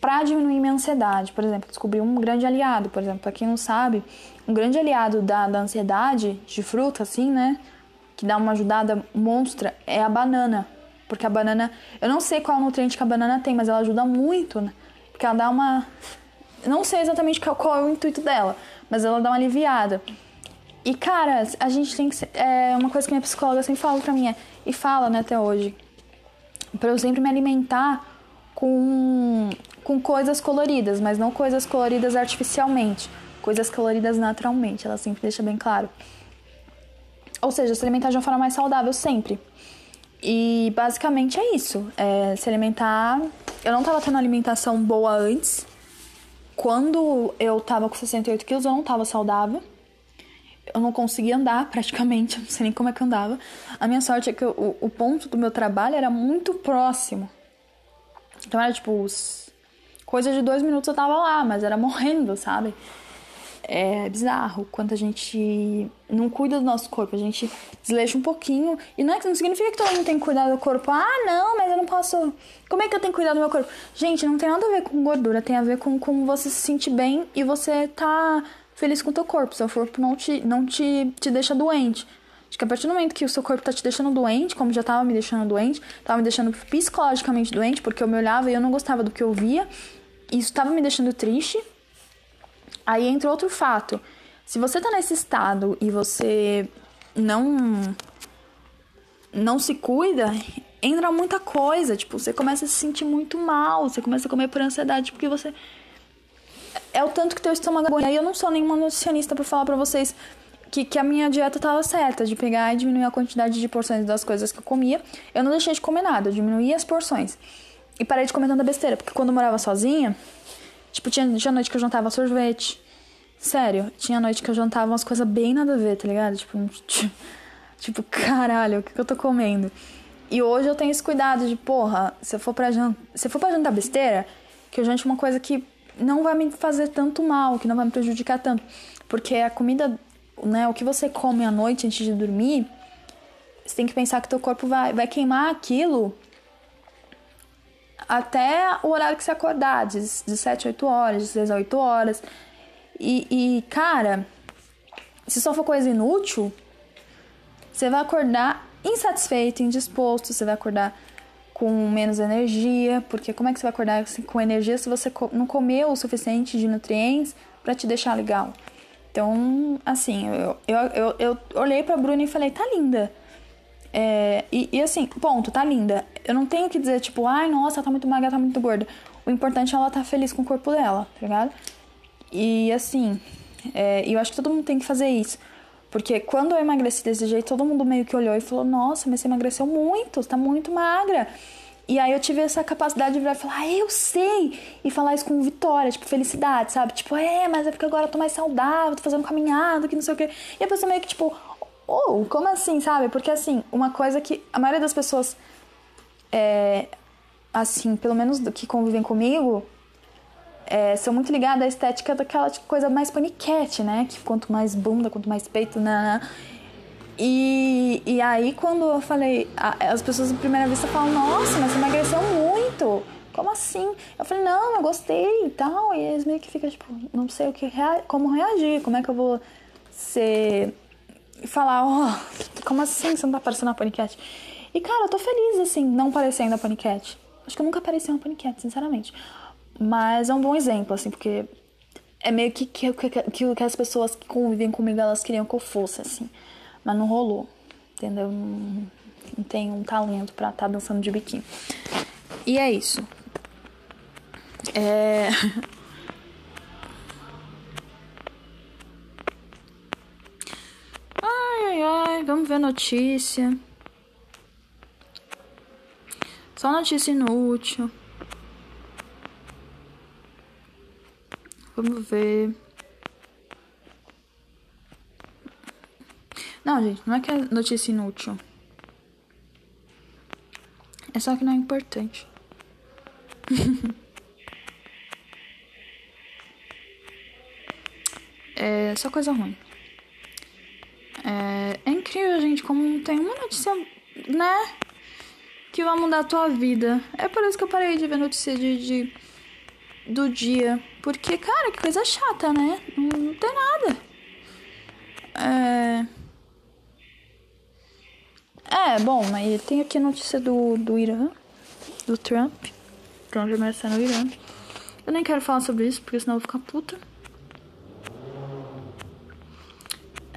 para diminuir minha ansiedade. Por exemplo, descobri um grande aliado, por exemplo, para quem não sabe, um grande aliado da, da ansiedade de fruta, assim, né? Que dá uma ajudada monstra é a banana. Porque a banana, eu não sei qual nutriente que a banana tem, mas ela ajuda muito, né? Porque ela dá uma. Não sei exatamente qual é o intuito dela, mas ela dá uma aliviada. E, cara, a gente tem que. Ser, é uma coisa que minha psicóloga sempre fala pra mim é, e fala, né, até hoje, pra eu sempre me alimentar com, com coisas coloridas, mas não coisas coloridas artificialmente, coisas coloridas naturalmente. Ela sempre deixa bem claro. Ou seja, se alimentar de uma forma mais saudável sempre. E basicamente é isso. É, se alimentar. Eu não tava tendo alimentação boa antes. Quando eu tava com 68 quilos, eu não tava saudável eu não conseguia andar praticamente, não sei nem como é que eu andava. A minha sorte é que o, o ponto do meu trabalho era muito próximo. Então era tipo, coisa de dois minutos eu tava lá, mas era morrendo, sabe? É bizarro quando a gente não cuida do nosso corpo, a gente desleixa um pouquinho. E não, é, não significa que todo mundo tem que cuidar do corpo. Ah, não, mas eu não posso. Como é que eu tenho que cuidar do meu corpo? Gente, não tem nada a ver com gordura, tem a ver com como você se sentir bem e você tá feliz com o teu corpo. Seu corpo não te, não te, te deixa doente. Acho que a partir do momento que o seu corpo tá te deixando doente, como já tava me deixando doente, tava me deixando psicologicamente doente, porque eu me olhava e eu não gostava do que eu via, isso tava me deixando triste. Aí entra outro fato. Se você tá nesse estado e você não não se cuida, entra muita coisa, tipo, você começa a se sentir muito mal, você começa a comer por ansiedade porque você é o tanto que teu estômago. E eu não sou nenhuma nutricionista para falar para vocês que, que a minha dieta tava certa, de pegar e diminuir a quantidade de porções das coisas que eu comia. Eu não deixei de comer nada, eu diminuí as porções. E parei de comer tanta besteira, porque quando eu morava sozinha, tipo, tinha, tinha noite que eu jantava sorvete. Sério, tinha noite que eu jantava umas coisas bem nada a ver, tá ligado? Tipo, tipo, caralho, o que, que eu tô comendo? E hoje eu tenho esse cuidado de, porra, se eu for pra, jant... se for pra jantar besteira, que eu jante uma coisa que não vai me fazer tanto mal, que não vai me prejudicar tanto. Porque a comida, né, o que você come à noite antes de dormir, você tem que pensar que teu corpo vai, vai queimar aquilo até o horário que você acordar, de, de 7 a 8 horas, de 6 a 8 horas. E, e, cara, se só for coisa inútil, você vai acordar insatisfeito, indisposto, você vai acordar com menos energia, porque como é que você vai acordar com energia se você não comeu o suficiente de nutrientes para te deixar legal? Então, assim, eu, eu, eu, eu olhei pra Bruna e falei, tá linda. É, e, e, assim, ponto, tá linda. Eu não tenho que dizer, tipo, ai, nossa, ela tá muito magra, tá muito gorda. O importante é ela tá feliz com o corpo dela, tá ligado? E assim, é, eu acho que todo mundo tem que fazer isso. Porque quando eu emagreci desse jeito, todo mundo meio que olhou e falou: Nossa, mas você emagreceu muito, você tá muito magra. E aí eu tive essa capacidade de virar e falar, ah, eu sei! E falar isso com vitória, tipo, felicidade, sabe? Tipo, é, mas é porque agora eu tô mais saudável, tô fazendo caminhada, que não sei o quê. E a pessoa meio que, tipo, oh, como assim, sabe? Porque assim, uma coisa que a maioria das pessoas, é, assim, pelo menos que convivem comigo, é, sou muito ligada à estética daquela tipo, coisa mais paniquete, né? Que quanto mais bunda, quanto mais peito, né? E, e aí quando eu falei, as pessoas à primeira vista falam, nossa, mas você emagreceu muito. Como assim? Eu falei, não, eu gostei e tal. E eles meio que ficam, tipo, não sei o que como reagir, como é que eu vou ser. Falar, ó, oh, como assim você não tá parecendo uma paniquete? E cara, eu tô feliz assim, não parecendo a paniquete. Acho que eu nunca pareci uma paniquete, sinceramente. Mas é um bom exemplo, assim, porque é meio que aquilo que, que, que, as pessoas que convivem comigo elas queriam que eu fosse, assim. Mas não rolou, entendeu? Não, tem um talento pra estar tá dançando de biquíni. E é isso. É. Ai, ai, ai, vamos ver notícia. Só notícia inútil. Vamos ver. Não, gente, não é que é notícia inútil. É só que não é importante. é só coisa ruim. É, é incrível, gente, como tem uma notícia, né? Que vai mudar a tua vida. É por isso que eu parei de ver notícia de, de do dia. Porque, cara, que coisa chata, né? Não, não tem nada. É. É, bom, mas tem aqui a notícia do, do Irã, do Trump. Trump vai no Irã. Eu nem quero falar sobre isso, porque senão eu vou ficar puta.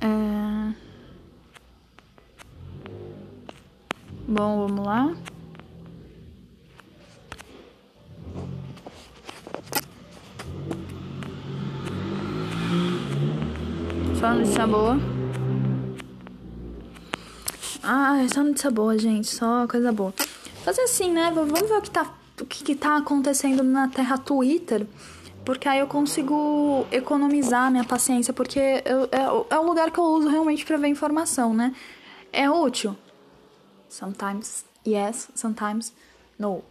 É... Bom, vamos lá. Só notícia boa. Ah, só notícia boa, gente. Só coisa boa. Fazer assim, né? Vamos ver o que tá, o que, que tá acontecendo na terra Twitter. Porque aí eu consigo economizar minha paciência. Porque eu, é, é o lugar que eu uso realmente para ver informação, né? É útil. Sometimes yes, sometimes no.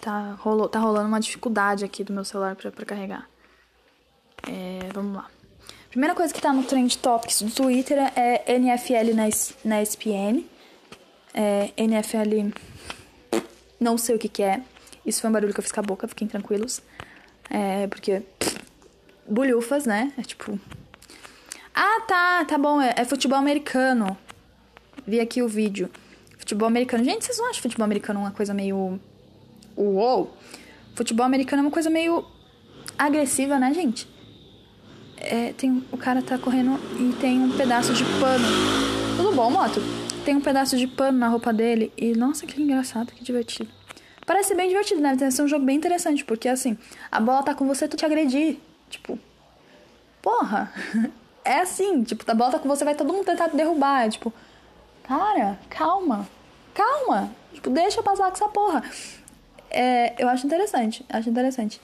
Tá, rolou, tá rolando uma dificuldade aqui do meu celular para carregar. É, vamos lá. Primeira coisa que tá no Trend Topics do Twitter é NFL na, na ESPN. É, NFL, não sei o que que é. Isso foi um barulho que eu fiz com a boca, fiquem tranquilos. É, porque, bulhufas, né? É tipo... Ah, tá, tá bom, é, é futebol americano. Vi aqui o vídeo. Futebol americano. Gente, vocês não acham futebol americano uma coisa meio... Uou! Futebol americano é uma coisa meio agressiva, né, gente? é, tem, o cara tá correndo e tem um pedaço de pano. Tudo bom, moto? Tem um pedaço de pano na roupa dele e, nossa, que engraçado, que divertido. Parece bem divertido, né? Deve ser um jogo bem interessante, porque assim, a bola tá com você, tu te agredir. Tipo, porra, é assim, tipo, a bola tá com você, vai todo mundo tentar te derrubar. É, tipo, cara, calma, calma, deixa passar com essa porra. É, eu acho interessante, acho interessante.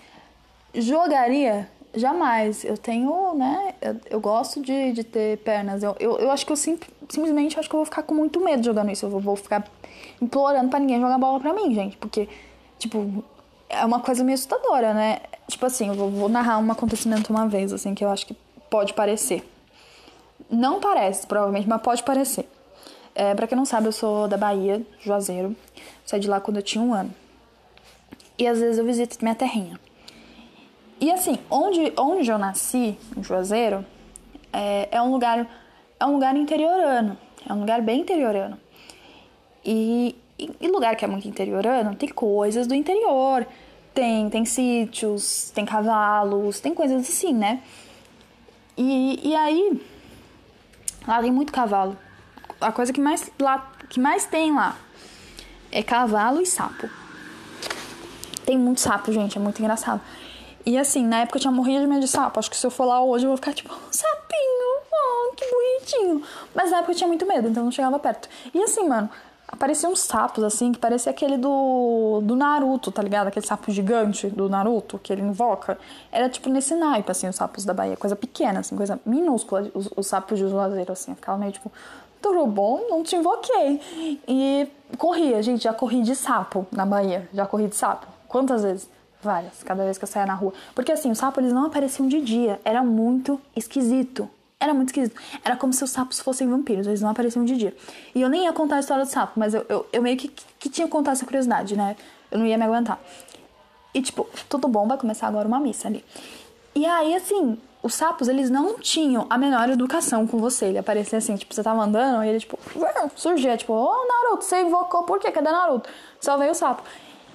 Jogaria Jamais. Eu tenho, né? Eu, eu gosto de, de ter pernas. Eu, eu, eu acho que eu sim, simplesmente acho que eu vou ficar com muito medo jogando isso. Eu vou, vou ficar implorando para ninguém jogar bola pra mim, gente. Porque, tipo, é uma coisa meio assustadora, né? Tipo assim, eu vou, vou narrar um acontecimento uma vez, assim, que eu acho que pode parecer. Não parece, provavelmente, mas pode parecer. É, pra quem não sabe, eu sou da Bahia, Juazeiro. Saí de lá quando eu tinha um ano. E às vezes eu visito minha terrinha. E assim, onde, onde eu nasci, em Juazeiro, é, é um lugar é um lugar interiorano, é um lugar bem interiorano. E, e, e, lugar que é muito interiorano tem coisas do interior, tem tem sítios, tem cavalos, tem coisas assim, né? E, e aí lá tem muito cavalo. A coisa que mais lá que mais tem lá é cavalo e sapo. Tem muito sapo, gente, é muito engraçado. E assim, na época eu tinha morrido de medo de sapo. Acho que se eu for lá hoje eu vou ficar tipo, sapinho, oh, que bonitinho. Mas na época eu tinha muito medo, então eu não chegava perto. E assim, mano, apareciam uns sapos assim, que parecia aquele do, do Naruto, tá ligado? Aquele sapo gigante do Naruto que ele invoca. Era tipo nesse naipe, assim, os sapos da Bahia. Coisa pequena, assim, coisa minúscula. Os, os sapos de Juazeiro, assim. Ficava meio tipo, tudo bom? Não te invoquei. E corria, gente, já corri de sapo na Bahia. Já corri de sapo. Quantas vezes? Várias, cada vez que eu saía na rua. Porque assim, os sapos eles não apareciam de dia. Era muito esquisito. Era muito esquisito. Era como se os sapos fossem vampiros, eles não apareciam de dia. E eu nem ia contar a história do sapo, mas eu, eu, eu meio que, que tinha que contar essa curiosidade, né? Eu não ia me aguentar. E tipo, tudo bom, vai começar agora uma missa ali. E aí, assim, os sapos, eles não tinham a menor educação com você. Ele aparecia assim, tipo, você tava andando e ele, tipo, surgia, tipo, ô oh, Naruto, você invocou, por quê? Cadê Naruto? Só veio o sapo.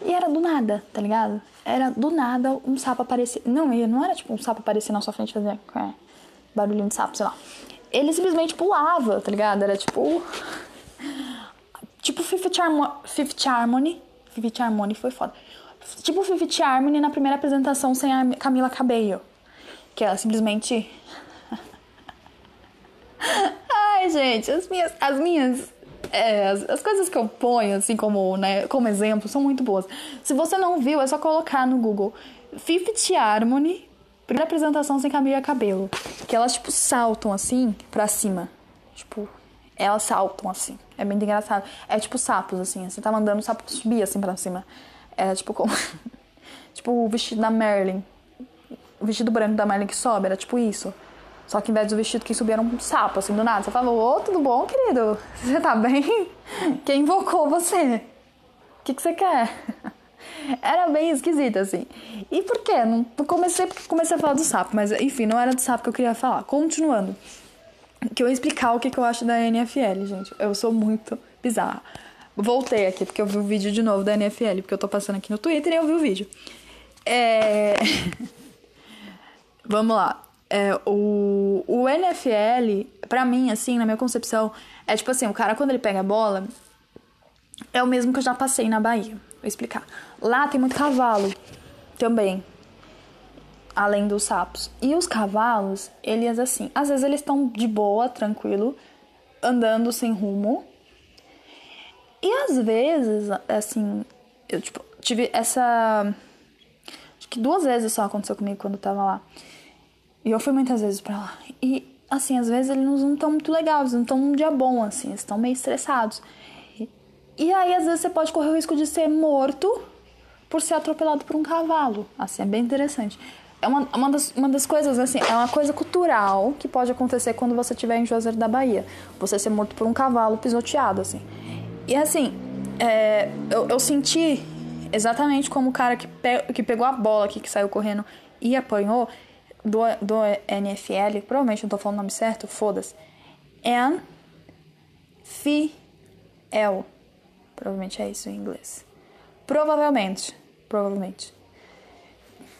E era do nada, tá ligado? Era do nada um sapo aparecer. Não, não era tipo um sapo aparecer na sua frente fazer é, barulhinho de sapo, sei lá. ele simplesmente pulava, tá ligado? Era tipo. Tipo Fifth, Harmony. Fifth Harmony. Fifth Harmony foi foda. Tipo Fifth Harmony na primeira apresentação sem a Camila Cabello. Que ela simplesmente. Ai, gente, as minhas. As minhas. É, as, as, coisas que eu ponho, assim, como, né, como exemplo, são muito boas. Se você não viu, é só colocar no Google Fifth Harmony, primeira apresentação sem Camila Cabelo. Que elas, tipo, saltam assim pra cima. Tipo, elas saltam assim. É bem engraçado. É tipo sapos, assim. Você tá mandando o sapo subir assim pra cima. É tipo como. tipo o vestido da Merlin. O vestido branco da Merlin que sobe, era tipo isso. Só que em vez do vestido que subia era um sapo, assim, do nada. Você falou, ô, tudo bom, querido? Você tá bem? Quem invocou você? O que, que você quer? Era bem esquisito, assim. E por quê? Não comecei comecei a falar do sapo, mas enfim, não era do sapo que eu queria falar. Continuando que eu ia explicar o que, que eu acho da NFL, gente. Eu sou muito bizarra. Voltei aqui porque eu vi o vídeo de novo da NFL, porque eu tô passando aqui no Twitter e eu vi o vídeo. É... Vamos lá. É, o, o NFL, pra mim, assim, na minha concepção, é tipo assim, o cara quando ele pega a bola, é o mesmo que eu já passei na Bahia. Vou explicar. Lá tem muito cavalo também além dos sapos. E os cavalos, eles assim, às vezes eles estão de boa, tranquilo, andando sem rumo. E às vezes, assim, eu tipo, tive essa acho que duas vezes só aconteceu comigo quando eu tava lá. E eu fui muitas vezes para lá. E assim, às vezes eles não estão muito legais, não estão um dia bom assim, eles estão meio estressados. E aí às vezes você pode correr o risco de ser morto por ser atropelado por um cavalo. Assim, é bem interessante é uma, uma, das, uma das coisas, assim, é uma coisa cultural que pode acontecer quando você estiver em Juazeiro da Bahia. Você ser morto por um cavalo pisoteado, assim. E assim, é, eu, eu, senti exatamente como o cara que, pe, que pegou a bola aqui, que saiu correndo e apanhou do, do NFL, provavelmente não tô falando o nome certo, foda-se. El. Provavelmente é isso em inglês. Provavelmente. Provavelmente.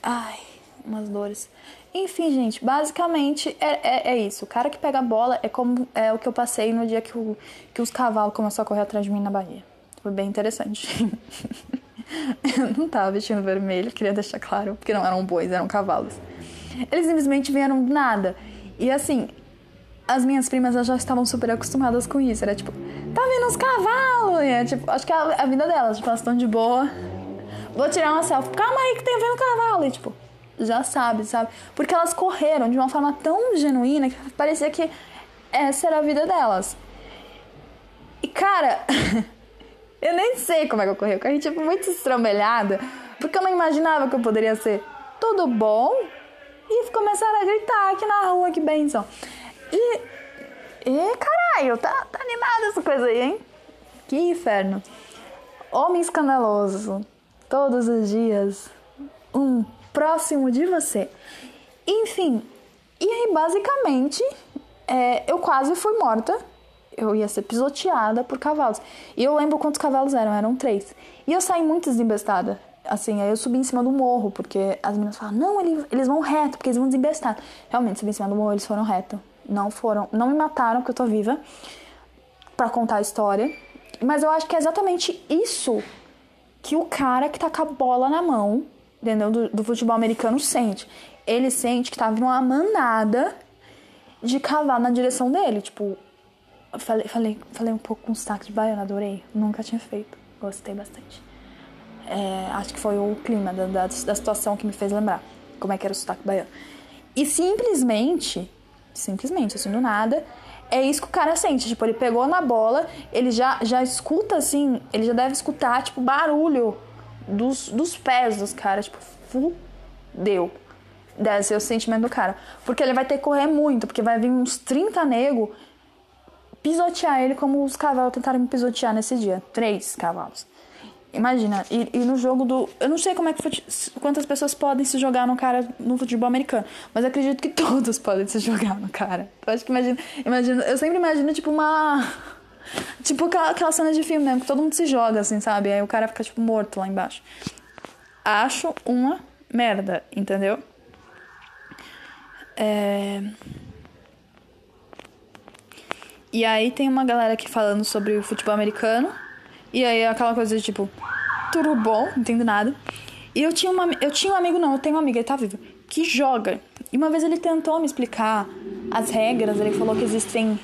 Ai umas dores. Enfim, gente, basicamente é, é, é, isso. O cara que pega a bola é como é o que eu passei no dia que, o, que os cavalos começaram a correr atrás de mim na Bahia. Foi bem interessante. eu não tava vestindo vermelho, queria deixar claro, porque não eram bois, eram cavalos. Eles simplesmente vieram do nada. E assim, as minhas primas já estavam super acostumadas com isso. Era tipo, tá vindo os cavalos! É, tipo, acho que é a, a vida delas, tipo, elas estão de boa. Vou tirar uma selfie. Calma aí que tem vendo cavalo. E tipo, já sabe, sabe? Porque elas correram de uma forma tão genuína que parecia que essa era a vida delas. E cara, eu nem sei como é que eu corri. Eu corri tipo muito estrambelhada, porque eu não imaginava que eu poderia ser tudo bom e começaram a gritar aqui na rua, que benção. E, e caralho, tá, tá animada essa coisa aí, hein? Que inferno. Homem escandaloso, todos os dias, um próximo de você. Enfim, e aí basicamente é, eu quase fui morta. Eu ia ser pisoteada por cavalos. E eu lembro quantos cavalos eram, eram três. E eu saí muito desembestada. Assim, aí eu subi em cima do morro, porque as meninas falaram, não, eles, eles vão reto, porque eles vão desembestar. Realmente, subi em cima do morro, eles foram reto. Não foram, não me mataram, porque eu tô viva, para contar a história. Mas eu acho que é exatamente isso que o cara que tá com a bola na mão entendeu? Do, do futebol americano sente. Ele sente que tá vindo uma manada de cavalo na direção dele. Tipo, falei, falei, falei um pouco com sotaque de baiano, adorei. Nunca tinha feito. Gostei bastante. É, acho que foi o clima da, da, da, situação que me fez lembrar como é que era o sotaque baiano. E simplesmente, simplesmente, assim, do nada, é isso que o cara sente. Tipo, ele pegou na bola, ele já, já escuta assim, ele já deve escutar, tipo, barulho dos, dos pés dos caras, tipo, fudeu. Deve ser o sentimento do cara. Porque ele vai ter que correr muito, porque vai vir uns 30 nego pisotear ele como os cavalos tentaram me pisotear nesse dia. Três cavalos. Imagina, e, e, no jogo do. Eu não sei como é que quantas pessoas podem se jogar no cara no futebol americano, mas acredito que todos podem se jogar no cara. Eu acho que imagina. imagina eu sempre imagino, tipo, uma Tipo aquela, aquela cena de filme mesmo, que todo mundo se joga, assim, sabe? Aí o cara fica, tipo, morto lá embaixo. Acho uma merda, entendeu? É... E aí tem uma galera aqui falando sobre o futebol americano. E aí aquela coisa de tipo, tudo bom, não entendo nada. E eu tinha, uma, eu tinha um amigo, não, eu tenho uma amiga, ele tá vivo, que joga. E uma vez ele tentou me explicar as regras, ele falou que existem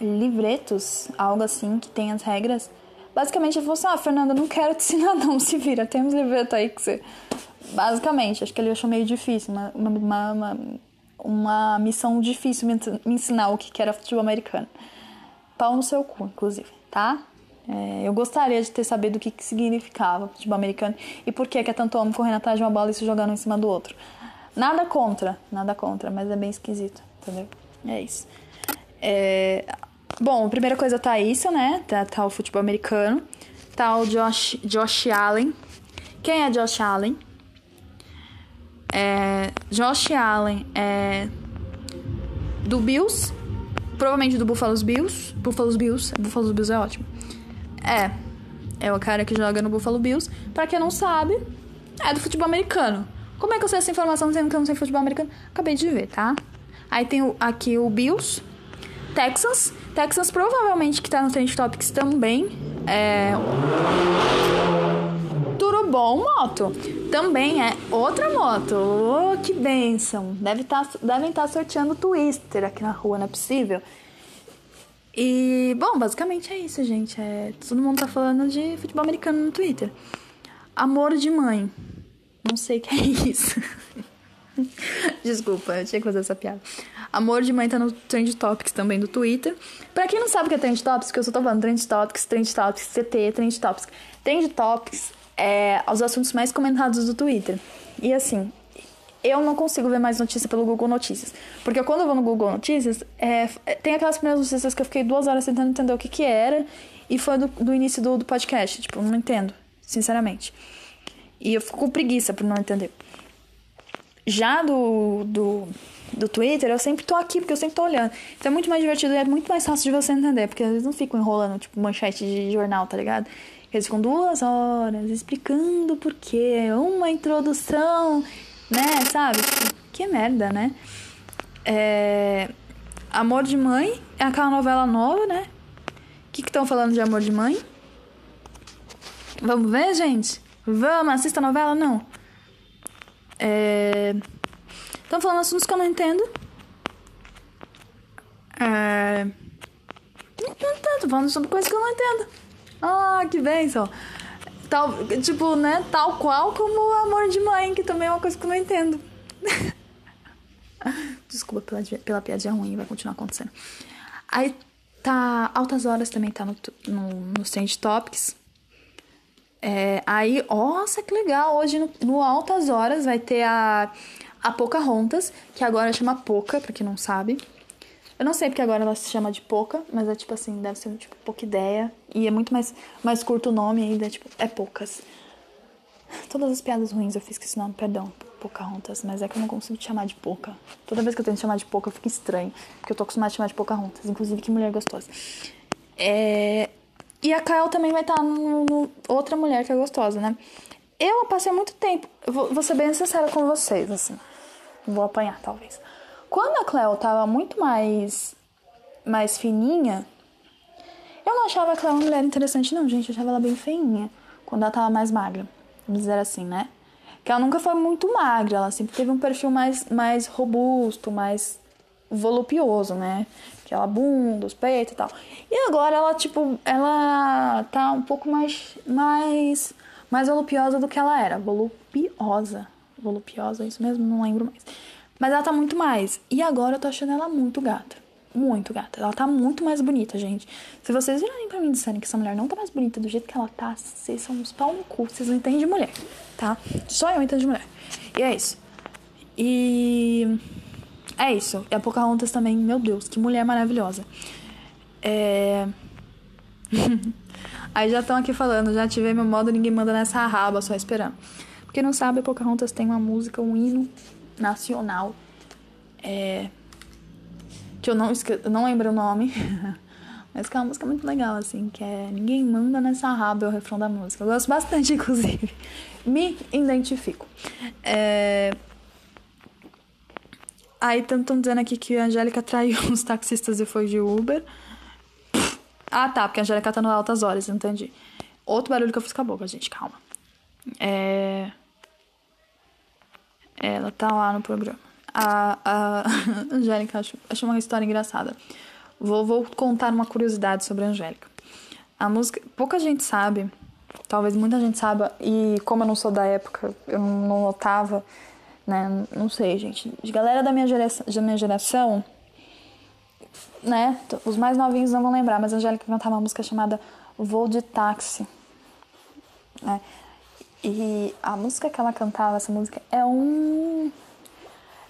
livretos, algo assim, que tem as regras. Basicamente ele falou assim, ah, Fernanda, não quero te ensinar não, se vira, tem uns livretos aí que você... Basicamente, acho que ele achou meio difícil, uma, uma, uma, uma missão difícil me ensinar o que era futebol americano. Pau no seu cu, inclusive, tá? É, eu gostaria de ter sabido o que, que significava futebol americano e por que, que é tanto homem correndo atrás de uma bola e se jogando em cima do outro. Nada contra, nada contra, mas é bem esquisito, entendeu? É isso. É... Bom, a primeira coisa tá isso, né? Tá, tá o futebol americano. Tá o Josh, Josh Allen. Quem é Josh Allen? É, Josh Allen é do Bills, provavelmente do Buffalo Bills. Buffalo Bills, Buffalo Bills é ótimo. É, é o cara que joga no Buffalo Bills. Pra quem não sabe, é do futebol americano. Como é que eu sei essa informação sendo que eu não sei futebol americano? Acabei de ver, tá? Aí tem o, aqui o Bills, Texans. Texans provavelmente que tá no Trend Topics também. É... Tudo bom, moto? Também é outra moto. Oh, que bênção. Deve tá, devem estar tá sorteando Twister aqui na rua, não é possível? E, bom, basicamente é isso, gente. É, todo mundo tá falando de futebol americano no Twitter. Amor de mãe. Não sei o que é isso. Desculpa, eu tinha que fazer essa piada. Amor de mãe tá no Trend Topics também do Twitter. Pra quem não sabe o que é Trend Topics, que eu só tô falando Trend Topics, Trend Topics, CT, Trend Topics. Trend Topics é os assuntos mais comentados do Twitter. E assim, eu não consigo ver mais notícia pelo Google Notícias. Porque quando eu vou no Google Notícias, é, tem aquelas primeiras notícias que eu fiquei duas horas tentando entender o que que era. E foi do, do início do, do podcast. Tipo, não entendo, sinceramente. E eu fico com preguiça por não entender. Já do, do, do Twitter, eu sempre tô aqui, porque eu sempre tô olhando. Então é muito mais divertido e é muito mais fácil de você entender. Porque às vezes não ficam enrolando, tipo, manchete de jornal, tá ligado? Eles ficam duas horas explicando por quê, uma introdução né? Sabe? Que merda, né? É... Amor de Mãe é aquela novela nova, né? O que estão falando de Amor de Mãe? Vamos ver, gente? Vamos, assista a novela? Não. Estão é... falando assuntos que eu não entendo. É... Não tanto, falando sobre coisas que eu não entendo. Ah, que bênção. Tal, tipo, né? Tal qual como o amor de mãe, que também é uma coisa que eu não entendo. Desculpa pela, pela piadinha ruim, vai continuar acontecendo. Aí tá. Altas Horas também tá no, no, no Trend Topics. É, aí, nossa, que legal! Hoje no, no, Altas Horas vai ter a, a Pocahontas, que agora chama Poca, pra quem não sabe. Eu não sei porque agora ela se chama de Pouca, mas é tipo assim, deve ser tipo pouca ideia. E é muito mais, mais curto o nome ainda, é, tipo, é poucas. Todas as piadas ruins eu fiz com esse nome, perdão, Pocahontas, mas é que eu não consigo te chamar de Poca. Toda vez que eu tento chamar de Poca, eu fico estranho, porque eu tô acostumada a chamar de Pocahontas. Inclusive, que mulher gostosa. É... E a Kyle também vai estar tá no, no, outra mulher que é gostosa, né? Eu passei muito tempo, vou, vou ser bem sincera com vocês, assim. Vou apanhar, talvez. Quando a Cleo tava muito mais mais fininha, eu não achava a Cleo uma mulher interessante, não, gente. Eu achava ela bem feinha. Quando ela tava mais magra. Vamos dizer assim, né? Que ela nunca foi muito magra, ela sempre teve um perfil mais, mais robusto, mais volupioso, né? Aquela bunda, os peitos e tal. E agora ela, tipo, ela tá um pouco mais, mais, mais volupiosa do que ela era. Volupiosa. Volupiosa, é isso mesmo? Não lembro mais. Mas ela tá muito mais. E agora eu tô achando ela muito gata. Muito gata. Ela tá muito mais bonita, gente. Se vocês virarem pra mim disserem que essa mulher não tá mais bonita do jeito que ela tá, vocês são uns pau no cu. Vocês não entendem de mulher, tá? Só eu entendo de mulher. E é isso. E. É isso. E a Pocahontas também, meu Deus, que mulher maravilhosa. É. Aí já estão aqui falando, já ativei meu modo, ninguém manda nessa raba, só esperando. Porque não sabe, a Pocahontas tem uma música, um hino nacional. É, que eu não, eu não lembro o nome. Mas que é uma música muito legal, assim, que é Ninguém Manda Nessa Raba, é o refrão da música. Eu gosto bastante, inclusive. Me identifico. É... Aí estão dizendo aqui que a Angélica traiu os taxistas e foi de Uber. Ah, tá, porque a Angélica tá no altas horas, entendi. Outro barulho que eu fiz com a boca, gente, calma. É. Ela tá lá no programa. A, a Angélica, acho, acho uma história engraçada. Vou, vou contar uma curiosidade sobre a Angélica. A música, pouca gente sabe, talvez muita gente saiba, e como eu não sou da época, eu não notava, né? Não sei, gente. De galera da minha geração, da minha geração né? Os mais novinhos não vão lembrar, mas a Angélica cantava uma música chamada Voo de Táxi. Né? E a música que ela cantava, essa música, é um.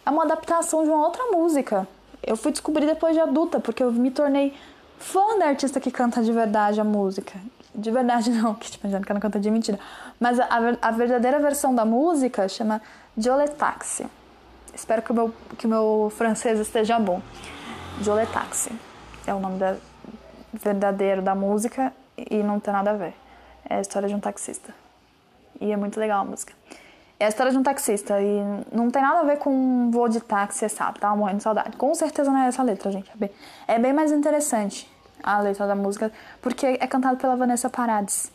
É uma adaptação de uma outra música. Eu fui descobrir depois de adulta, porque eu me tornei fã da artista que canta de verdade a música. De verdade não, que tipo, a Angélica não canta de mentira. Mas a, a verdadeira versão da música chama Jolé Taxi. Espero que o, meu, que o meu francês esteja bom. Jolé Taxi é o nome da, verdadeiro da música e não tem nada a ver. É a história de um taxista. E é muito legal a música. É a história de um taxista e não tem nada a ver com um voo de táxi, você sabe, tava morrendo de saudade. Com certeza não é essa letra, gente. É bem, é bem mais interessante a letra da música, porque é cantada pela Vanessa Paradis.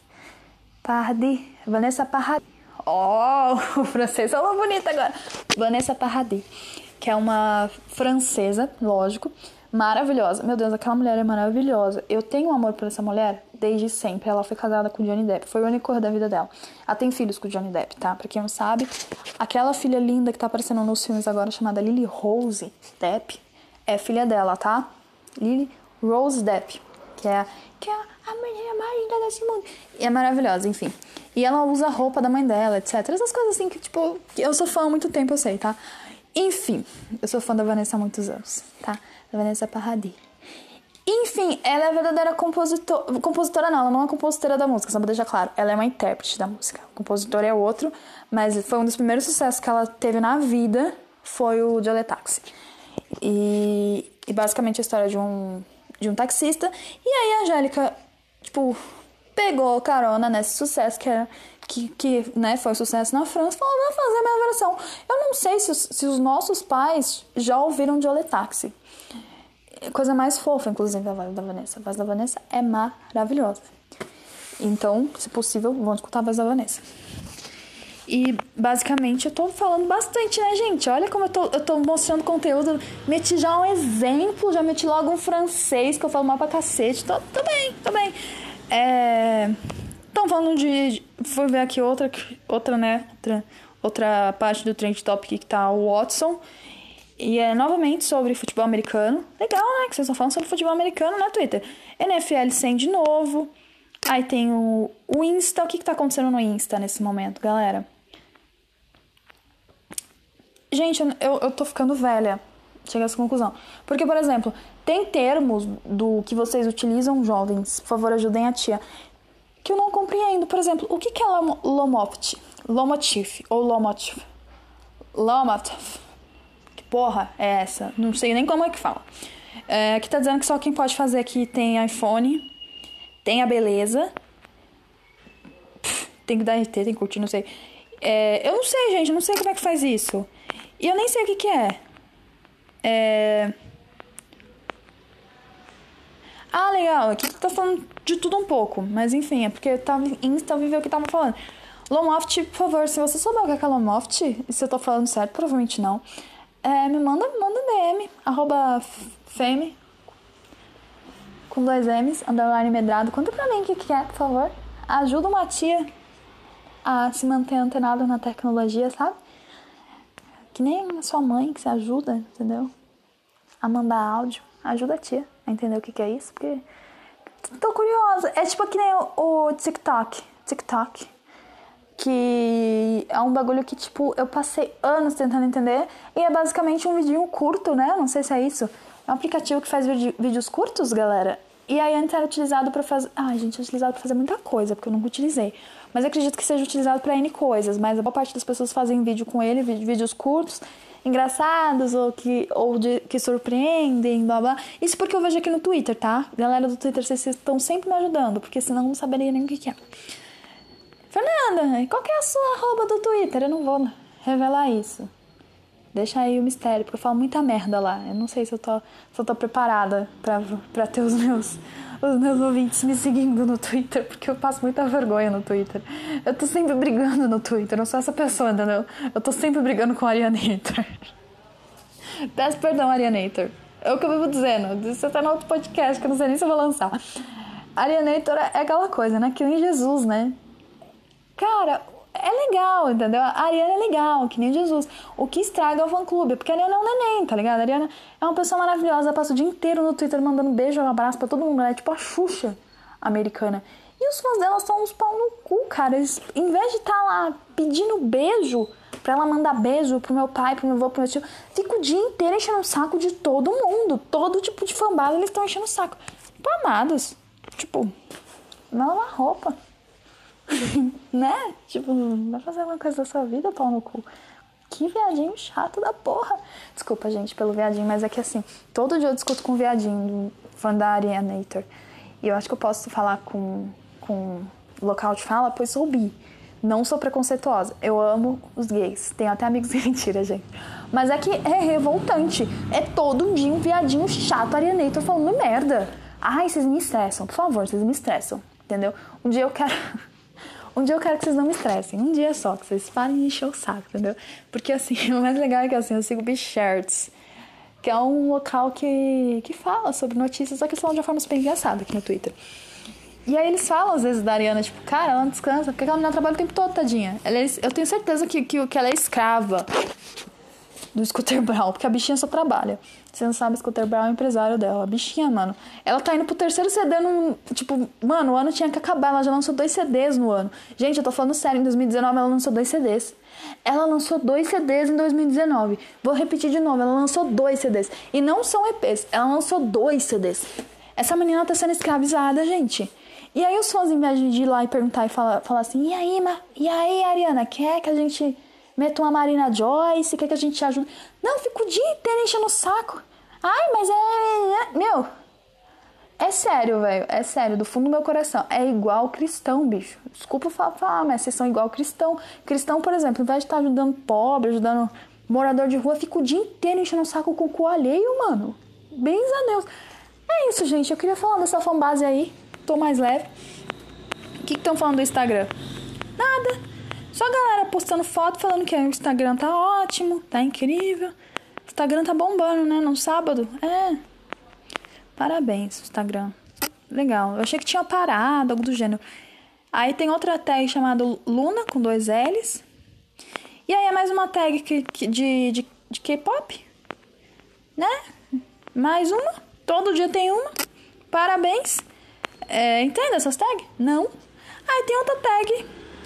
Paradis. Vanessa Paradis. Oh, o francês falou bonito agora. Vanessa Paradis, que é uma francesa, lógico, maravilhosa. Meu Deus, aquela mulher é maravilhosa. Eu tenho um amor por essa mulher desde sempre. Ela foi casada com Johnny Depp. Foi o único da vida dela. Ela tem filhos com Johnny Depp, tá? Pra quem não sabe, aquela filha linda que tá aparecendo nos filmes agora, chamada Lily Rose Depp, é filha dela, tá? Lily Rose Depp, que é, que é a mulher mais linda desse mundo. E é maravilhosa, enfim. E ela usa a roupa da mãe dela, etc. Essas coisas assim que, tipo, eu sou fã há muito tempo, eu sei, tá? Enfim, eu sou fã da Vanessa há muitos anos, tá? Vanessa Paradis. Enfim, ela é a verdadeira compositor... compositora, não, ela não é compositora da música, só pra deixar claro. Ela é uma intérprete da música. O compositor é outro, mas foi um dos primeiros sucessos que ela teve na vida, foi o Jolly Taxi. E, e basicamente a história de um, de um taxista. E aí a Angélica, tipo, pegou carona nesse sucesso que era que, que né, foi um sucesso na França, falou, vou fazer a minha versão. Eu não sei se os, se os nossos pais já ouviram Jolly Taxi coisa mais fofa, inclusive, a voz da Vanessa. A voz da Vanessa é maravilhosa. Então, se possível, vão escutar a voz da Vanessa. E basicamente eu tô falando bastante, né, gente? Olha como eu tô, eu tô mostrando conteúdo. Meti já um exemplo, já meti logo um francês que eu falo mal pra cacete. Tô, tô bem, tô bem. É. Então, falando de. Vou ver aqui outra, outra, né? Outra, outra parte do Trend Topic que tá o Watson. E é novamente sobre futebol americano. Legal, né? Que vocês estão falando sobre futebol americano na Twitter. NFL 100 de novo. Aí tem o, o Insta. O que, que tá acontecendo no Insta nesse momento, galera? Gente, eu, eu tô ficando velha. Chega a essa conclusão. Porque, por exemplo, tem termos do que vocês utilizam, jovens. Por favor, ajudem a tia. Que eu não compreendo. Por exemplo, o que, que é lomopt? Lomotif ou lomotif? Lomotif porra é essa? Não sei nem como é que fala. É, aqui tá dizendo que só quem pode fazer aqui tem iPhone, tem a beleza, tem que dar RT, tem que curtir, não sei. É, eu não sei, gente, não sei como é que faz isso. E eu nem sei o que que é. É... Ah, legal, aqui tá falando de tudo um pouco, mas enfim, é porque eu tava Insta viver o que tava falando. Lomoft, por favor, se você souber o que é Lomoft, e se eu tô falando certo, provavelmente não é, me manda, manda DM, arroba feme, com dois M's, underline medrado. Conta pra mim o que, que é, por favor. Ajuda uma tia a se manter antenado na tecnologia, sabe? Que nem a sua mãe que se ajuda, entendeu? A mandar áudio. Ajuda a tia a entender o que, que é isso, porque tô curiosa. É tipo que nem o, o TikTok. TikTok que é um bagulho que, tipo, eu passei anos tentando entender e é basicamente um vidinho curto, né? Não sei se é isso. É um aplicativo que faz vídeos curtos, galera. E aí antes era utilizado para fazer. Ai, gente, é utilizado para fazer muita coisa, porque eu nunca utilizei. Mas acredito que seja utilizado para N coisas. Mas a boa parte das pessoas fazem vídeo com ele, vídeos curtos, engraçados, ou que, ou de, que surpreendem, blá blá. Isso porque eu vejo aqui no Twitter, tá? Galera do Twitter, vocês estão sempre me ajudando, porque senão eu não saberia nem o que, que é. Fernanda, qual que é a sua arroba do Twitter? Eu não vou revelar isso. Deixa aí o mistério, porque eu falo muita merda lá. Eu não sei se eu tô, se eu tô preparada pra, pra ter os meus, os meus ouvintes me seguindo no Twitter, porque eu passo muita vergonha no Twitter. Eu tô sempre brigando no Twitter, eu não sou essa pessoa, entendeu? Eu tô sempre brigando com a Arianator. Peço perdão, Arianator. É o que eu vivo dizendo. Você tá no outro podcast que eu não sei nem se eu vou lançar. Arianator é aquela coisa, né? Que nem Jesus, né? Cara, é legal, entendeu? A Ariana é legal, que nem Jesus. O que estraga é o fã-clube, porque a Ariana é um neném, tá ligado? A Ariana é uma pessoa maravilhosa, passa o dia inteiro no Twitter mandando beijo um abraço pra todo mundo, ela é tipo a Xuxa americana. E os fãs dela são uns pau no cu, cara. Eles, em vez de estar tá lá pedindo beijo pra ela mandar beijo pro meu pai, pro meu avô, pro meu tio, fica o dia inteiro enchendo o saco de todo mundo. Todo tipo de fanbase eles estão enchendo o saco. Tipo, amados. Tipo, vai lavar roupa. né? Tipo, vai fazer alguma coisa da sua vida, pau no cu. Que viadinho chato da porra. Desculpa, gente, pelo viadinho, mas é que assim, todo dia eu discuto com o viadinho, fã da Arianator. E eu acho que eu posso falar com, com local de fala, pois sou bi. Não sou preconceituosa. Eu amo os gays. Tenho até amigos que mentira, gente. Mas é que é revoltante. É todo dia um viadinho chato Arianator falando merda. Ai, vocês me estressam. Por favor, vocês me estressam. Entendeu? Um dia eu quero. Um dia eu quero que vocês não me estressem. Um dia só, que vocês parem de encher o saco, entendeu? Porque assim, o mais legal é que assim, eu sigo Bichirts, que é um local que, que fala sobre notícias, só que falam de uma forma super engraçada aqui no Twitter. E aí eles falam às vezes da Ariana, tipo, cara, ela não descansa, porque aquela menina trabalha o tempo todo, tadinha. Ela é, eu tenho certeza que, que, que ela é escrava do Scooter Brown, porque a bichinha só trabalha. Você não sabe, Scooter Brown é o empresário dela. A bichinha, mano. Ela tá indo pro terceiro CD num. Tipo, mano, o ano tinha que acabar. Ela já lançou dois CDs no ano. Gente, eu tô falando sério, em 2019 ela lançou dois CDs. Ela lançou dois CDs em 2019. Vou repetir de novo, ela lançou dois CDs. E não são EPs, ela lançou dois CDs. Essa menina tá sendo escravizada, gente. E aí os fãs, em vez de ir lá e perguntar e falar, falar assim, e aí, Ma... e aí, Ariana, quer que a gente meta uma Marina Joyce, quer que a gente te ajude? Não, fico o dia inteiro enchendo o saco. Ai, mas é. é meu. É sério, velho. É sério, do fundo do meu coração. É igual cristão, bicho. Desculpa falar, mas vocês são igual cristão. Cristão, por exemplo, ao invés de estar ajudando pobre, ajudando morador de rua, fica o dia inteiro enchendo o saco com o alheio, mano. Bens a Deus. É isso, gente. Eu queria falar dessa fanbase aí. Tô mais leve. O que estão falando do Instagram? Nada. Só a galera postando foto falando que o Instagram tá ótimo, tá incrível. Instagram tá bombando, né? No sábado. É. Parabéns, Instagram. Legal. Eu achei que tinha parado, algo do gênero. Aí tem outra tag chamada Luna, com dois L's. E aí é mais uma tag que, que de, de, de K-pop. Né? Mais uma. Todo dia tem uma. Parabéns. É, entende essas tags? Não. Aí tem outra tag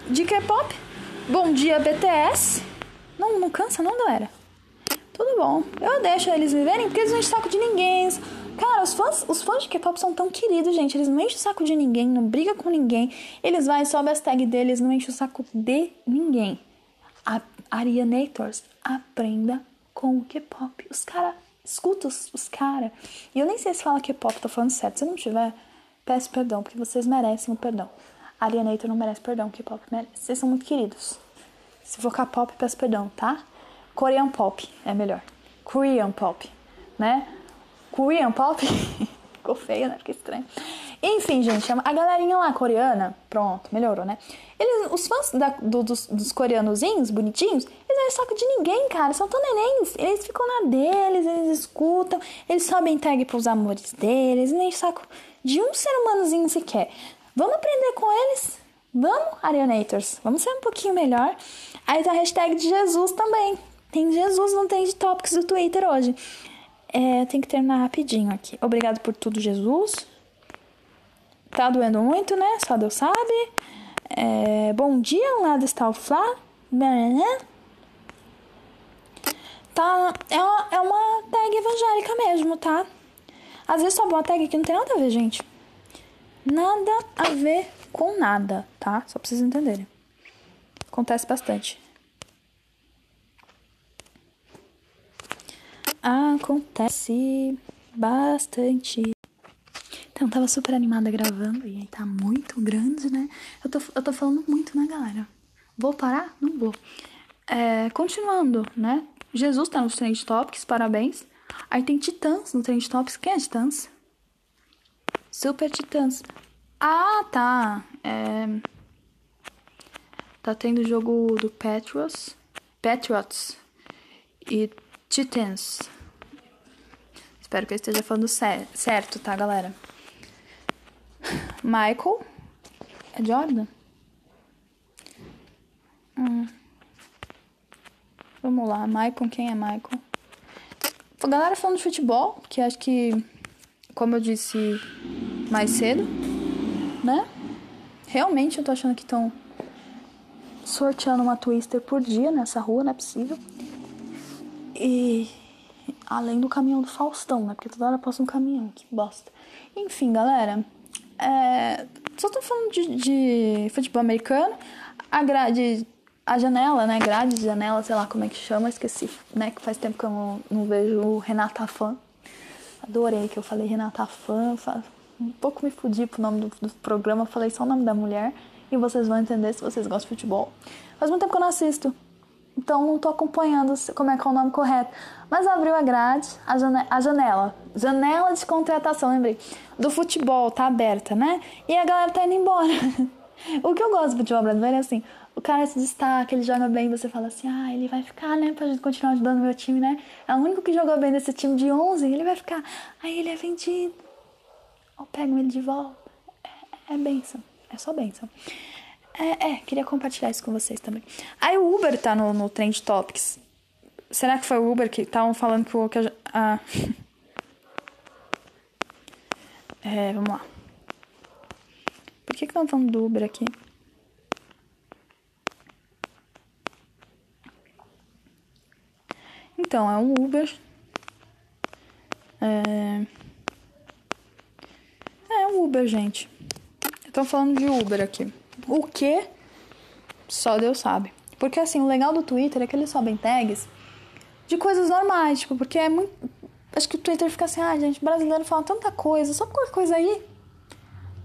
de K-pop. Bom dia, BTS. Não, não cansa não, galera. Tudo bom. Eu deixo eles viverem porque eles não enchem saco de ninguém. Cara, os fãs, os fãs de K-pop são tão queridos, gente. Eles não enchem o saco de ninguém, não brigam com ninguém. Eles vão e sobem as tags deles, não enchem o saco de ninguém. A Arianators, aprenda com o K-pop. Os caras, escuta os, os caras. E eu nem sei se fala K-pop, tô falando certo. Se não tiver, peço perdão, porque vocês merecem o perdão. Arianator não merece perdão, K-pop merece. Vocês são muito queridos. Se for K-pop, peço perdão, tá? Korean pop é melhor. Korean pop, né? Korean pop? Ficou feio, né? Ficou estranho. Enfim, gente, a galerinha lá coreana, pronto, melhorou, né? Eles, os fãs da, do, dos, dos coreanozinhos, bonitinhos, eles não saco de ninguém, cara. São tão nenéns. Eles ficam na deles, eles escutam, eles sobem tag pros amores deles, nem saco de um ser humanozinho sequer. Vamos aprender com eles? Vamos, Arianators? Vamos ser um pouquinho melhor. Aí tá a hashtag de Jesus também. Tem Jesus, não tem de topics do Twitter hoje. É, tem que terminar rapidinho aqui. Obrigado por tudo, Jesus. Tá doendo muito, né? Só Deus sabe. É, bom dia, um lado está o Flá. Tá, é uma, é uma tag evangélica mesmo, tá? Às vezes sobe uma tag que não tem nada a ver, gente. Nada a ver com nada, tá? Só pra vocês entenderem. Acontece bastante. Acontece bastante. Então, tava super animada gravando e aí tá muito grande, né? Eu tô, eu tô falando muito, né, galera? Vou parar? Não vou. É, continuando, né? Jesus tá nos Trend Topics, parabéns. Aí tem Titãs no Trend Topics. Quem é Titãs? Super Titãs. Ah, tá. É... Tá tendo o jogo do Patriots. Patriots. E Titans. Espero que eu esteja falando certo, tá, galera? Michael. É Jordan? Hum. Vamos lá, Michael, quem é Michael? Galera falando de futebol, que acho que, como eu disse mais cedo, né? Realmente eu tô achando que estão sorteando uma Twister por dia nessa rua, não é possível. E além do caminhão do Faustão, né? Porque toda hora passa um caminhão, que bosta. Enfim, galera, é... só tô falando de, de futebol americano. A grade a janela, né? Grade de janela, sei lá como é que chama, esqueci, né? Que faz tempo que eu não, não vejo Renata Fã. Adorei que eu falei Renata Fã. Um pouco me fudi pro nome do, do programa, falei só o nome da mulher. E vocês vão entender se vocês gostam de futebol. Faz muito tempo que eu não assisto. Então não tô acompanhando como é que é o nome correto. Mas abriu a grade, a, jane a janela. Janela de contratação, lembrei. Do futebol, tá aberta, né? E a galera tá indo embora. o que eu gosto do futebol brasileiro é assim, o cara se destaca, ele joga bem, você fala assim, ah, ele vai ficar, né, pra gente continuar ajudando meu time, né? É o único que jogou bem desse time de 11, ele vai ficar. Aí ele é vendido. Ou pegam ele de volta. É, é benção. É só benção. É, é, queria compartilhar isso com vocês também. Aí o Uber tá no, no Trend Topics. Será que foi o Uber que estavam falando que o. Que a, ah. É, vamos lá. Por que estão falando do Uber aqui? Então, é um Uber. É, é um Uber, gente. Estão falando de Uber aqui. O que? Só Deus sabe. Porque assim, o legal do Twitter é que eles sobem tags de coisas normais, tipo, porque é muito. Acho que o Twitter fica assim, ah, gente, brasileiro fala tanta coisa, só qualquer coisa aí.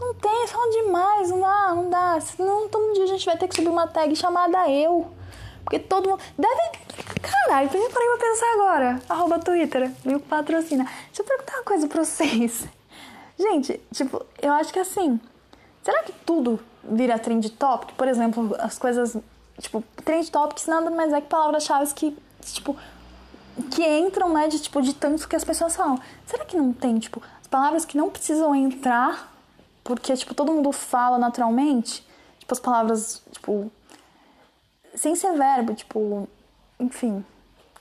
Não tem, fala demais, não dá, não dá. Senão todo dia a gente vai ter que subir uma tag chamada eu. Porque todo mundo. Deve. Caralho, eu parei pra pensar agora. Arroba Twitter, me patrocina. Deixa eu perguntar uma coisa pra vocês. Gente, tipo, eu acho que assim. Será que tudo vira trend topic? Por exemplo, as coisas. Tipo, trend topics nada mais é que palavras-chave que, tipo, que entram, né, de, tipo, de tanto que as pessoas falam. Será que não tem, tipo, as palavras que não precisam entrar porque, tipo, todo mundo fala naturalmente? Tipo, as palavras, tipo, sem ser verbo, tipo, enfim,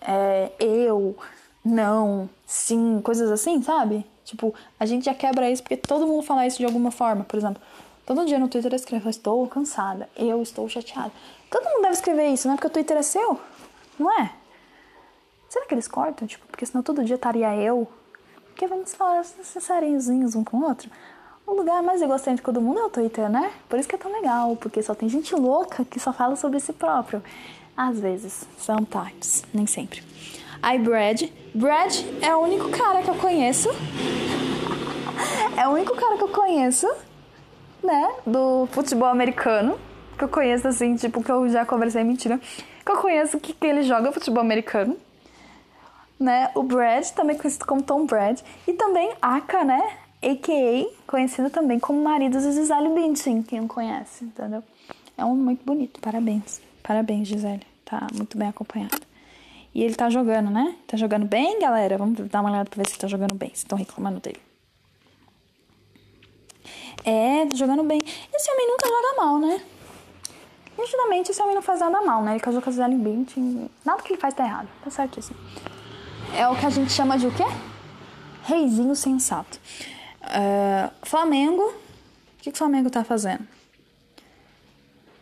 é, eu, não, sim, coisas assim, sabe? Tipo, a gente já quebra isso porque todo mundo fala isso de alguma forma. Por exemplo, todo dia no Twitter eu escrevo, estou cansada, eu estou chateada. Todo mundo deve escrever isso, não é porque o Twitter é seu, não é? Será que eles cortam? Tipo, porque senão todo dia estaria eu. Porque vamos falar esses arenzinhos um com o outro. O lugar mais egocêntrico do mundo é o Twitter, né? Por isso que é tão legal, porque só tem gente louca que só fala sobre si próprio. Às vezes, sometimes, nem sempre. Aí Brad, Brad é o único cara que eu conheço. é o único cara que eu conheço, né, do futebol americano, que eu conheço assim, tipo, que eu já conversei mentira, que eu conheço que, que ele joga futebol americano. Né? O Brad, também conhecido como Tom Brad, e também Aka, né? a.k.a. conhecido também como marido de Gisele Bündchen, quem não conhece, entendeu? É um muito bonito, parabéns. Parabéns, Gisele. Tá muito bem acompanhado. E ele tá jogando, né? Tá jogando bem, galera? Vamos dar uma olhada pra ver se tá jogando bem, se estão reclamando dele. É, tá jogando bem. Esse homem nunca joga mal, né? Nitidamente, esse homem não faz nada mal, né? Ele casou com a Gisele Bündchen. Nada que ele faz tá errado. Tá certíssimo. É o que a gente chama de o quê? Reizinho sensato. Uh, Flamengo. O que, que o Flamengo tá fazendo?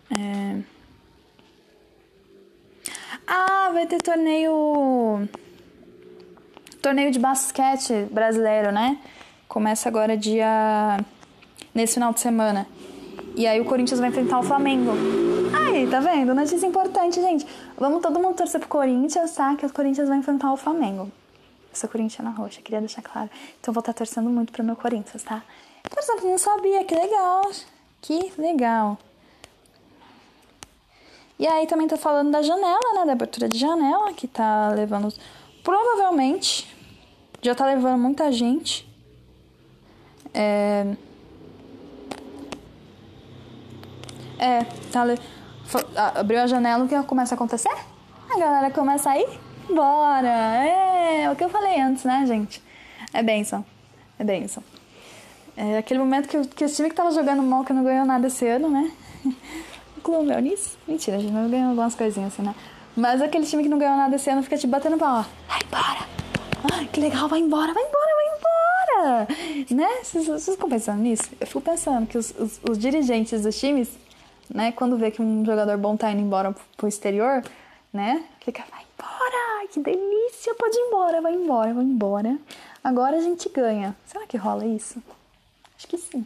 É... Ah, vai ter torneio. Torneio de basquete brasileiro, né? Começa agora dia. nesse final de semana. E aí o Corinthians vai enfrentar o Flamengo. Aí, tá vendo? Notícia importante, gente. Vamos todo mundo torcer pro Corinthians, tá? Que o Corinthians vai enfrentar o Flamengo. Eu sou corintiana roxa, queria deixar claro. Então vou estar torcendo muito pro meu Corinthians, tá? Por exemplo, não sabia, que legal. Que legal. E aí também tá falando da janela, né? Da abertura de janela, que tá levando. Provavelmente já tá levando muita gente. É. É, tá. Le... Abriu a janela, o que começa a acontecer? A galera começa a ir embora. É, o que eu falei antes, né, gente? É benção. É benção. É aquele momento que, que o time que tava jogando mal, que não ganhou nada esse ano, né? Incluo meu nisso? Mentira, a gente não ganhou algumas coisinhas assim, né? Mas aquele time que não ganhou nada esse ano fica te batendo ó. Vai embora! Ai, que legal, vai embora, vai embora, vai embora! Né? Vocês, vocês ficam pensando nisso? Eu fico pensando que os, os, os, dirigentes dos times, né, quando vê que um jogador bom tá indo embora pro exterior, né, fica, vai embora! Que delícia! Pode ir embora, vai embora, vai embora. Agora a gente ganha. Será que rola isso? Acho que sim.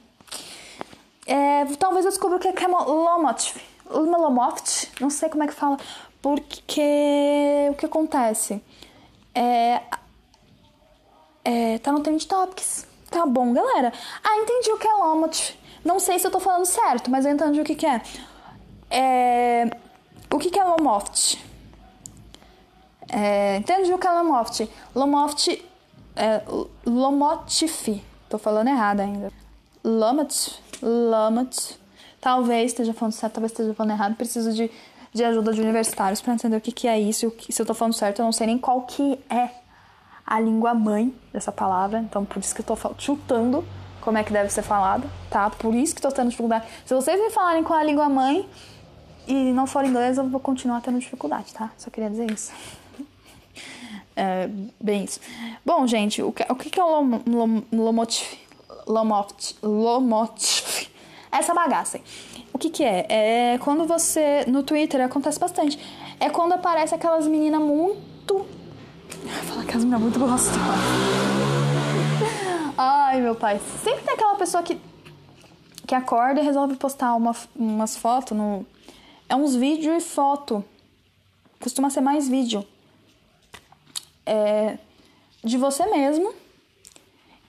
É, talvez eu descubra o que é Lomot. Lomot, não sei como é que fala. Porque o que acontece? É, é, tá no Trend Topics. Tá bom, galera. Ah, entendi o que é Lomot. Não sei se eu tô falando certo, mas eu entendi o que, que é. é. O que, que é Lomoft? É, entendi o que é Lomoft. Lomoft é Lomotif. Tô falando errado ainda. Lomotif. Lamat. Talvez esteja falando certo, talvez esteja falando errado. Preciso de, de ajuda de universitários para entender o que, que é isso. Se eu tô falando certo, eu não sei nem qual que é a língua mãe dessa palavra. Então, por isso que eu tô chutando como é que deve ser falado, tá? Por isso que tô tendo dificuldade. Se vocês me falarem qual é a língua mãe e não for inglês, eu vou continuar tendo dificuldade, tá? Só queria dizer isso. É, bem isso. Bom, gente, o que, o que é o lom, lom, lomotif? Lomotif. Essa bagaça. O que que é? É quando você... No Twitter acontece bastante. É quando aparece aquelas meninas muito... Vou falar que as meninas muito gostosas. Ai, meu pai. Sempre tem aquela pessoa que... Que acorda e resolve postar uma, umas fotos no... É uns vídeos e foto. Costuma ser mais vídeo. É... De você mesmo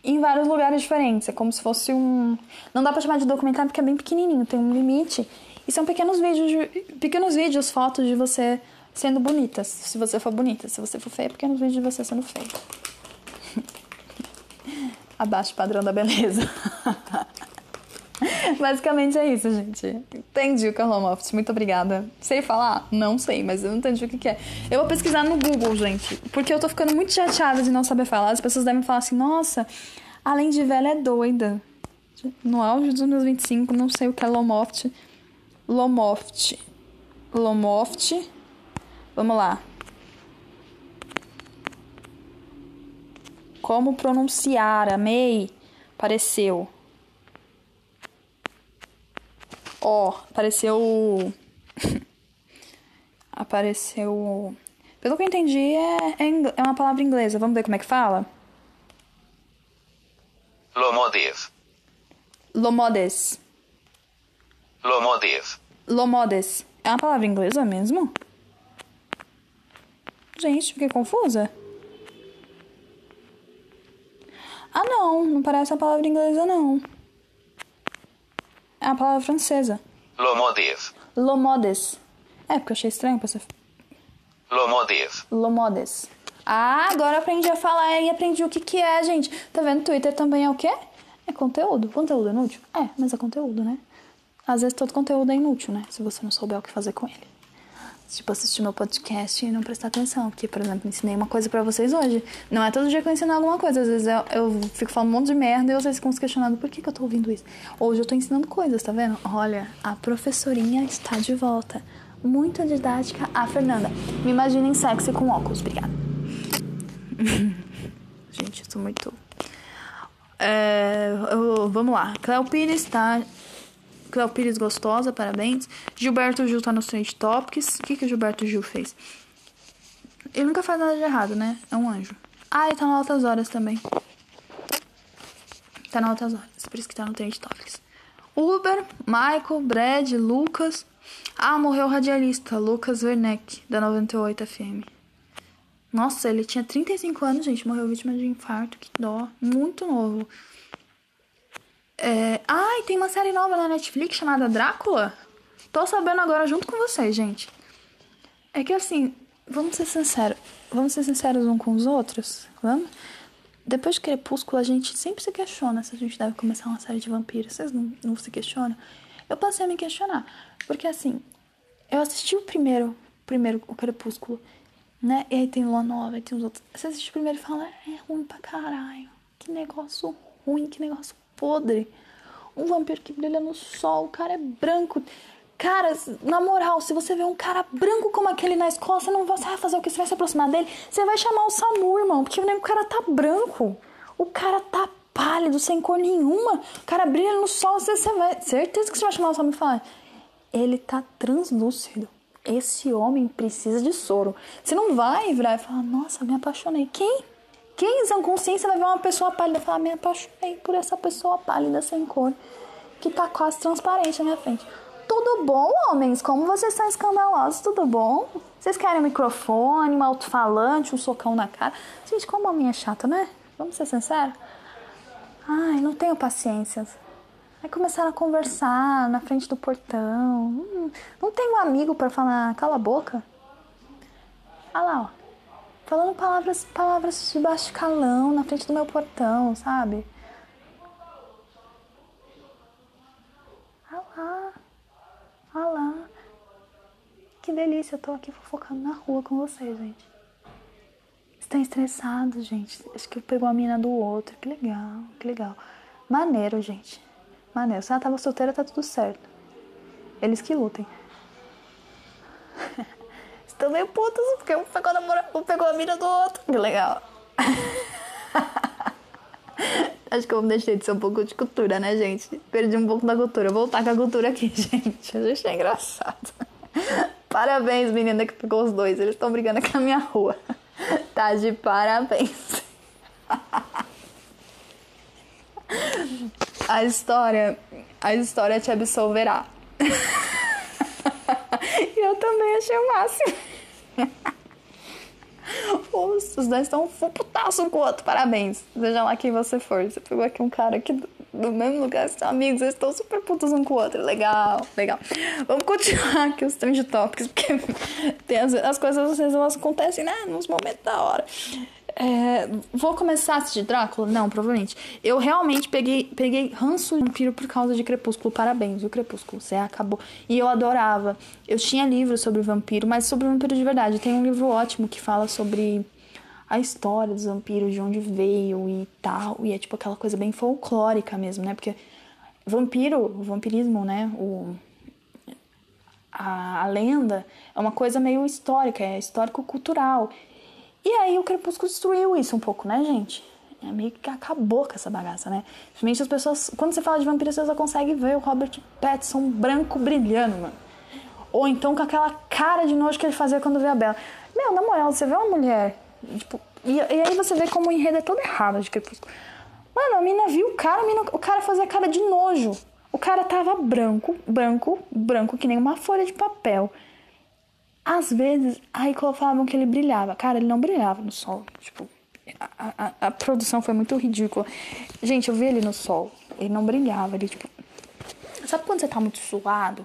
em vários lugares diferentes. É como se fosse um. Não dá pra chamar de documentário porque é bem pequenininho, tem um limite. E são pequenos vídeos, de... pequenos vídeos, fotos de você sendo bonita, se você for bonita. Se você for feia, pequenos vídeos de você sendo feia. Abaixo o padrão da beleza. Basicamente é isso, gente. Entendi o que é home office. Muito obrigada. Sei falar? Não sei, mas eu não entendi o que, é. Eu vou pesquisar no Google, gente. Porque eu tô ficando muito chateada de não saber falar. As pessoas devem falar assim, nossa, além de velha é doida. No auge dos meus 25, não sei o que é Lomoft. Lomoft. Lomoft. Vamos lá. Como pronunciar? Amei. Pareceu. Ó, oh, apareceu. apareceu. Pelo que eu entendi, é, é, é, uma palavra inglesa. Vamos ver como é que fala? Lomodev. Lomodes. Lomodev. Lomodes. É uma palavra inglesa mesmo? Gente, fiquei confusa. Ah, não. Não parece uma palavra inglesa, não. É a palavra francesa. Lomodev. Lomodes. É, porque eu achei estranho pra você. Lomodev. Lomodes. Ah, agora aprendi a falar e aprendi o que que é, gente. Tá vendo? Twitter também é o quê? É conteúdo. Conteúdo é inútil? É, mas é conteúdo, né? Às vezes todo conteúdo é inútil, né? Se você não souber o que fazer com ele tipo, assistir meu podcast e não prestar atenção. Porque, por exemplo, ensinei uma coisa para vocês hoje. Não é todo dia que eu ensino alguma coisa. Às vezes eu, eu fico falando um monte de merda e vocês ficam se questionando por que, que eu tô ouvindo isso. Hoje eu tô ensinando coisas, tá vendo? Olha, a professorinha está de volta. Muito didática, a Fernanda. Me imaginem sexy com óculos, obrigada. Gente, eu tô muito. É, eu, vamos lá. Cléo Pires tá Cléo Pires gostosa, parabéns. Gilberto Gil tá no Trade Topics. O que, que o Gilberto Gil fez? Ele nunca faz nada de errado, né? É um anjo. Ah, ele tá no Altas Horas também. Tá no Altas Horas, por isso que tá no Trade Topics. Uber, Michael, Brad, Lucas. Ah, morreu o radialista, Lucas Werneck, da 98 FM. Nossa, ele tinha 35 anos, gente. Morreu vítima de infarto, que dó. Muito novo. É... E tem uma série nova na Netflix chamada Drácula. Tô sabendo agora junto com vocês, gente. É que assim, vamos ser sinceros. Vamos ser sinceros uns com os outros? Vamos? Depois de Crepúsculo, a gente sempre se questiona se a gente deve começar uma série de vampiros. Vocês não, não se questionam? Eu passei a me questionar. Porque assim, eu assisti o primeiro, primeiro o Crepúsculo, né? E aí tem Lua Nova, e tem os outros. Você assiste o primeiro e fala, é ruim pra caralho. Que negócio ruim, que negócio podre. Um vampiro que brilha no sol, o cara é branco. Cara, na moral, se você vê um cara branco como aquele na escola, você não vai, você vai fazer o que? Você vai se aproximar dele? Você vai chamar o SAMU, irmão, porque o cara tá branco. O cara tá pálido, sem cor nenhuma. O cara brilha no sol, você, você vai. Certeza que você vai chamar o SAMU e falar: ele tá translúcido. Esse homem precisa de soro. Você não vai virar e falar: nossa, me apaixonei. Quem? Quem em consciência vai ver uma pessoa pálida e falar: me apaixonei por essa pessoa pálida sem cor que tá quase transparente na minha frente? Tudo bom, homens? Como vocês estão escandalosos? Tudo bom? Vocês querem um microfone, um alto-falante, um socão na cara? Gente, como homem é chato, né? Vamos ser sinceros? Ai, não tenho paciência. Aí começaram a conversar na frente do portão. Hum, não tenho um amigo para falar, cala a boca. Olha lá, ó. Falando palavras, palavras de baixo calão na frente do meu portão, sabe? Olha lá. Lá. Que delícia, eu tô aqui fofocando na rua com vocês, gente. Estão estressados, gente. Acho que pegou a mina do outro. Que legal, que legal. Maneiro, gente. Maneiro. Se ela tava solteira, tá tudo certo. Eles que lutem. Estão meio putos porque um pegou, a, um pegou a mina do outro. Que legal. Acho que eu deixei de ser um pouco de cultura, né, gente? Perdi um pouco da cultura. Vou voltar com a cultura aqui, gente. Eu achei engraçado. Parabéns, menina que pegou os dois. Eles estão brigando aqui na minha rua. Tá de parabéns. A história, a história te absolverá. Eu também achei o máximo. Os, dois estão um putaço um com o outro. Parabéns. Seja lá quem você for. Você pegou aqui um cara aqui do, mesmo lugar, amigos, eles estão super putos um com o outro. Legal, legal. Vamos continuar aqui os trend topics, porque tem as, as coisas às vezes elas acontecem, né? Nos momentos da hora. É, vou começar a assistir Drácula? Não, provavelmente. Eu realmente peguei, peguei ranço de vampiro por causa de Crepúsculo. Parabéns, o Crepúsculo. Você acabou. E eu adorava. Eu tinha livros sobre vampiro, mas sobre vampiro de verdade. Tem um livro ótimo que fala sobre a história dos vampiros, de onde veio e tal. E é tipo aquela coisa bem folclórica mesmo, né? Porque vampiro, o vampirismo, né? O, a, a lenda é uma coisa meio histórica, é histórico-cultural. E aí o Crepúsculo destruiu isso um pouco, né, gente? É meio que acabou com essa bagaça, né? Principalmente as pessoas. Quando você fala de vampiro, você só consegue ver o Robert Pattinson branco brilhando, mano. Ou então com aquela cara de nojo que ele fazia quando vê a Bela. Meu, na moral, você vê uma mulher. Tipo, e, e aí você vê como o enredo é todo errado de Crepúsculo. Mano, a mina viu o cara, mina, o cara fazia cara de nojo. O cara tava branco, branco, branco, que nem uma folha de papel. Às vezes, aí falavam que ele brilhava. Cara, ele não brilhava no sol. Tipo, a, a, a, produção foi muito ridícula. Gente, eu vi ele no sol. Ele não brilhava. Ele, tipo. Sabe quando você tá muito suado?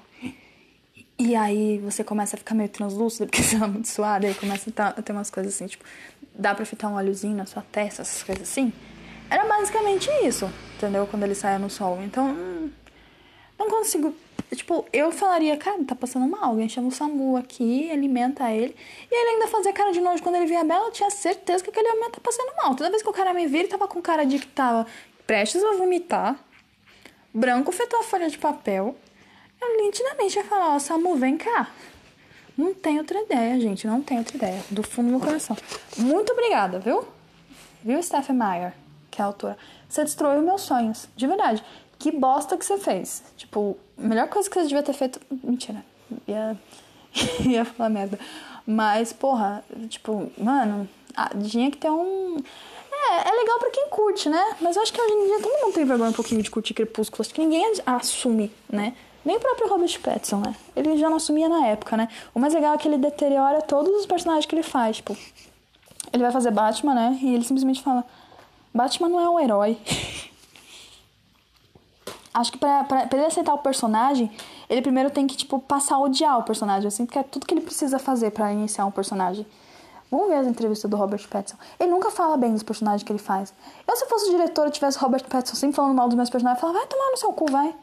E aí você começa a ficar meio translúcido porque você tá muito suado. Aí começa a, tá, a ter umas coisas assim, tipo, dá pra ficar um óleozinho na sua testa, essas coisas assim. Era basicamente isso, entendeu? Quando ele saia no sol. Então, não consigo Tipo, eu falaria, cara, tá passando mal, alguém chama o Samu aqui, alimenta ele. E ele ainda fazia cara de nojo quando ele via a Bela, eu tinha certeza que aquele homem tá passando mal. Toda vez que o cara me via, ele tava com cara de que tava prestes a vomitar, branco feito a folha de papel. Eu nitidamente ia falar, ó, Samu, vem cá. Não tem outra ideia, gente, não tem outra ideia. Do fundo do meu coração. Muito obrigada, viu? Viu, Stephen Meyer, que é a autora? Você destruiu meus sonhos, de verdade que bosta que você fez. Tipo, a melhor coisa que você devia ter feito. Mentira. Ia, ia falar merda. Mas, porra, tipo, mano, tinha que ter um. É, é legal pra quem curte, né? Mas eu acho que hoje em dia todo mundo tem vergonha um pouquinho de curtir Crepúsculo. Acho que ninguém assume, né? Nem o próprio Robert Pattinson, né? Ele já não assumia na época, né? O mais legal é que ele deteriora todos os personagens que ele faz. Tipo, ele vai fazer Batman, né? E ele simplesmente fala: Batman não é um herói. acho que pra, pra, pra ele aceitar o personagem, ele primeiro tem que, tipo, passar a odiar o personagem. Eu sinto que é tudo que ele precisa fazer pra iniciar um personagem. Vamos ver as entrevistas do Robert Pattinson. Ele nunca fala bem dos personagens que ele faz. Eu, se fosse diretor e tivesse Robert Pattinson sempre falando mal dos meus personagens, eu falava, vai tomar no seu cu, vai.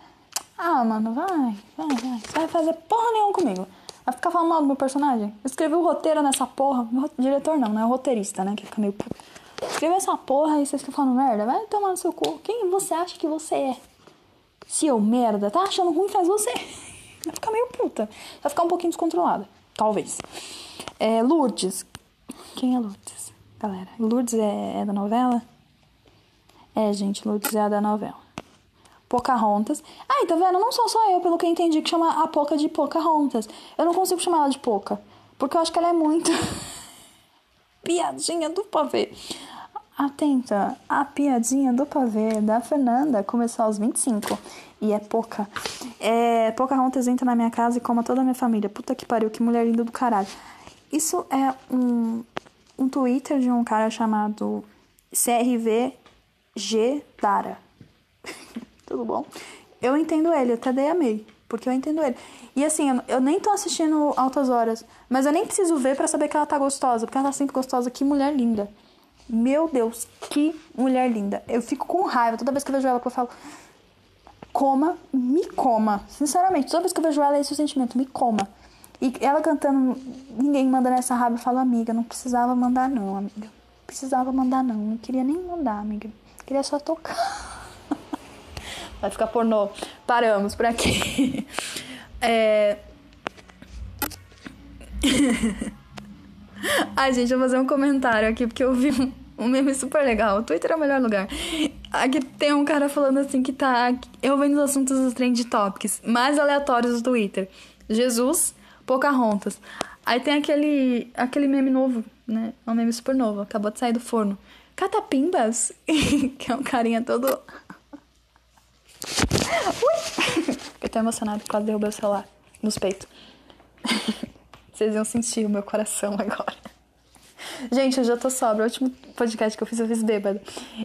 Ah, mano, vai, vai, vai. Você vai fazer porra nenhuma comigo. Vai ficar falando mal do meu personagem. Eu escrevi o roteiro nessa porra. Diretor não, né? O roteirista, né? Que fica meio. Escreveu essa porra e vocês estão falando merda. Vai tomar no seu cu. Quem você acha que você é? Seu merda. Tá achando ruim? Faz você. Vai ficar meio puta. Vai ficar um pouquinho descontrolada. Talvez. É, Lourdes. Quem é Lourdes? Galera, Lourdes é, é da novela? É, gente, Lourdes é a da novela. Pocahontas. Ai, tá vendo? Não sou só eu, pelo que eu entendi, que chama a Poca de Pocahontas. Eu não consigo chamar ela de Poca. Porque eu acho que ela é muito. piadinha do pavê. Atenta, a piadinha do pavê da Fernanda começou aos 25 e é pouca. É, Pocahontas entra na minha casa e coma toda a minha família. Puta que pariu, que mulher linda do caralho. Isso é um, um Twitter de um cara chamado CRVG Dara. Tudo bom? Eu entendo ele, até dei amei, porque eu entendo ele. E assim, eu, eu, nem tô assistindo Altas Horas, mas eu nem preciso ver para saber que ela tá gostosa, porque ela tá sempre gostosa. Que mulher linda. Meu Deus, que mulher linda. Eu fico com raiva toda vez que eu vejo ela, eu falo, coma, me coma. Sinceramente, toda vez que eu vejo ela, é esse o sentimento, me coma. E ela cantando, ninguém manda nessa raba, eu falo, amiga, não precisava mandar não, amiga. Precisava mandar não, não queria nem mandar, amiga. Queria só tocar. Vai ficar pornô. Paramos por aqui. É... Ai, gente, eu vou fazer um comentário aqui, porque eu vi um, um meme super legal. O Twitter é o melhor lugar. Aqui tem um cara falando assim que tá. Eu vendo os assuntos dos trend topics mais aleatórios do Twitter. Jesus, Pocahontas. Aí tem aquele, aquele meme novo, né? É um meme super novo, acabou de sair do forno. Catapimbas, que é um carinha todo. Ui! Eu tô emocionada, quase derrubei o celular nos peitos. Vocês iam sentir o meu coração agora. Gente, eu já tô sobra. O último podcast que eu fiz, eu fiz bêbado.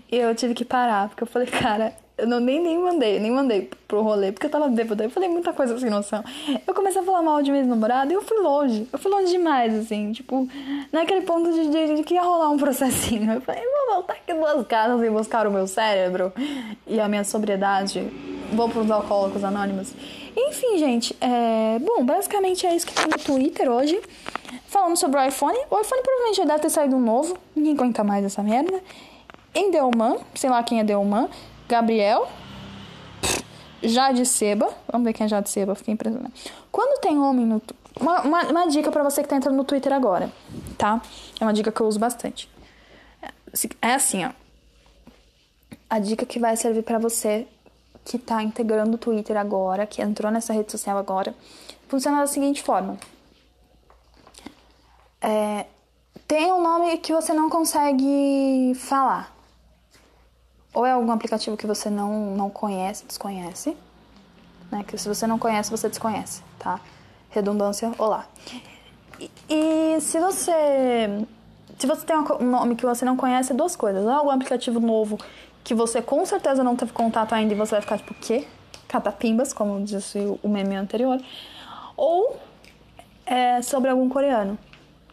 E eu tive que parar, porque eu falei, cara, eu não, nem, nem mandei, nem mandei pro rolê, porque eu tava bêbada. Eu falei muita coisa sem noção. Eu comecei a falar mal de minha namorada e eu fui longe. Eu fui longe demais, assim, tipo, naquele ponto de, de, de que ia rolar um processinho. Eu falei, vou voltar aqui duas casas e buscar o meu cérebro e a minha sobriedade. Vou pros alcoólicos anônimos. Enfim, gente, é... bom, basicamente é isso que tem no Twitter hoje. Falando sobre o iPhone. O iPhone provavelmente já deve ter saído um novo. Ninguém aguenta mais essa merda. Endelman, sei lá quem é Delman. Gabriel. Jade Seba. Vamos ver quem é Jade Seba, fiquei impressionada. Quando tem homem no. Uma, uma, uma dica para você que tá entrando no Twitter agora, tá? É uma dica que eu uso bastante. É assim, ó. A dica que vai servir para você que tá integrando o Twitter agora, que entrou nessa rede social agora, funciona da seguinte forma. É, tem um nome que você não consegue falar ou é algum aplicativo que você não, não conhece, desconhece, né? Que se você não conhece, você desconhece, tá? Redundância, olá. E, e se você se você tem um nome que você não conhece, duas coisas. Ou é algum aplicativo novo que você com certeza não teve contato ainda e você vai ficar tipo, quê? Catapimbas, como disse o meme anterior. Ou é sobre algum coreano,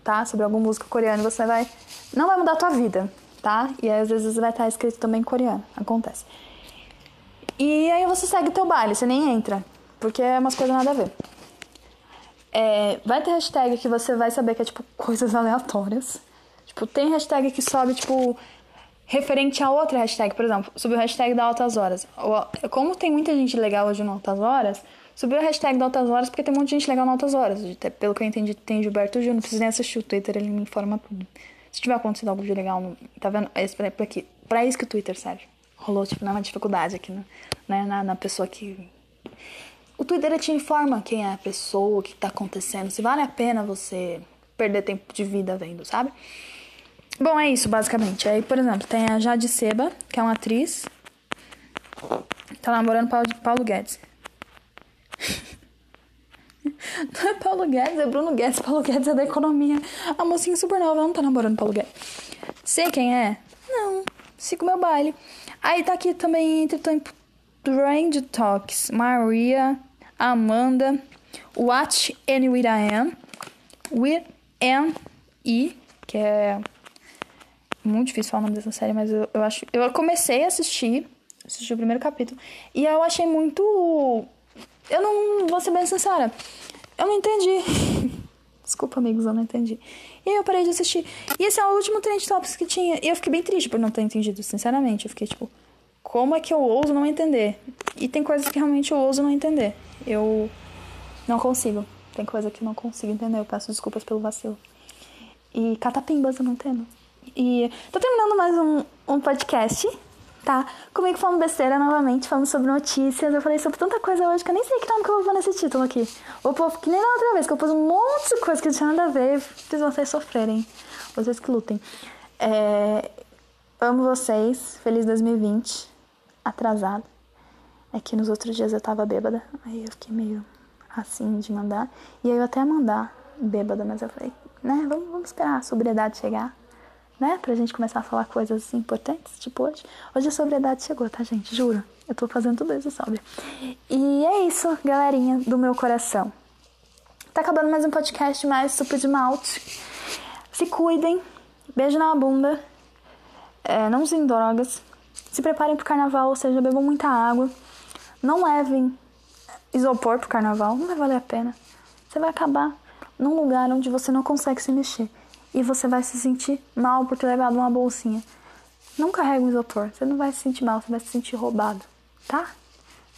tá? Sobre alguma música coreana, você vai. Não vai mudar a tua vida, tá? E às vezes vai estar escrito também coreano, acontece. E aí você segue teu baile, você nem entra, porque é umas coisas nada a ver. É, vai ter hashtag que você vai saber que é tipo coisas aleatórias. Tipo, tem hashtag que sobe, tipo, referente a outra hashtag, por exemplo, subiu o hashtag da Altas Horas. Como tem muita gente legal hoje no Altas Horas, subiu a hashtag da Altas Horas porque tem muita gente legal no Altas Horas. Pelo que eu entendi, tem Gilberto Gil, não preciso nem assistir o Twitter, ele me informa tudo. Se tiver acontecido algo de legal, tá vendo? É pra, pra, aqui, pra isso que o Twitter serve. Rolou, tipo, uma dificuldade aqui, né? Na, na pessoa que. O Twitter te informa quem é a pessoa, o que tá acontecendo, se vale a pena você perder tempo de vida vendo, sabe? Bom, é isso, basicamente. Aí, por exemplo, tem a Jade Seba, que é uma atriz. Tá namorando Paulo, Paulo Guedes. Não é Paulo Guedes, é Bruno Guedes. Paulo Guedes é da economia. A mocinha super nova não tá namorando Paulo Guedes. Sei quem é? Não. Sigo meu baile. Aí tá aqui também entre Brand Talks, Maria, Amanda, Watch and With I Am, With Am E, que é muito difícil falar o nome dessa série, mas eu, eu acho. Eu comecei a assistir, assisti o primeiro capítulo, e eu achei muito. Eu não vou ser bem sincera, eu não entendi. Desculpa, amigos, eu não entendi. E aí eu parei de assistir. E esse é o último Trend Topics que tinha. E eu fiquei bem triste por não ter entendido, sinceramente. Eu fiquei tipo, como é que eu ouso não entender? E tem coisas que realmente eu ouso não entender. Eu não consigo. Tem coisa que eu não consigo entender. Eu peço desculpas pelo vacilo. E catapimbas eu não entendo. E tô terminando mais um, um podcast, tá? Comigo falando besteira novamente, falando sobre notícias. Eu falei sobre tanta coisa hoje que eu nem sei que nome que eu vou pôr nesse título aqui. Vou pôr que nem na outra vez, que eu pus um monte de coisa que não tinha nada a ver. Fiz vocês sofrerem. Vocês que lutem. É, amo vocês. Feliz 2020. Atrasado. É que nos outros dias eu tava bêbada. Aí eu fiquei meio assim de mandar. E aí eu até mandar bêbada, mas eu falei, né, vamos, vamos esperar a sobriedade chegar, né? Pra gente começar a falar coisas importantes, tipo hoje. Hoje a sobriedade chegou, tá, gente? Juro. Eu tô fazendo tudo isso sóbria. E é isso, galerinha do meu coração. Tá acabando mais um podcast mais super de malte. Se cuidem. Beijo na bunda. É, não usem drogas. Se preparem pro carnaval, ou seja, bebam muita água. Não levem isopor pro carnaval, não vai valer a pena. Você vai acabar num lugar onde você não consegue se mexer. E você vai se sentir mal por ter levado uma bolsinha. Não carrega um isopor, você não vai se sentir mal, você vai se sentir roubado, tá?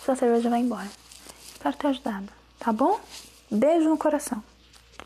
Sua cerveja vai embora. Espero ter ajudado, tá bom? Beijo no coração.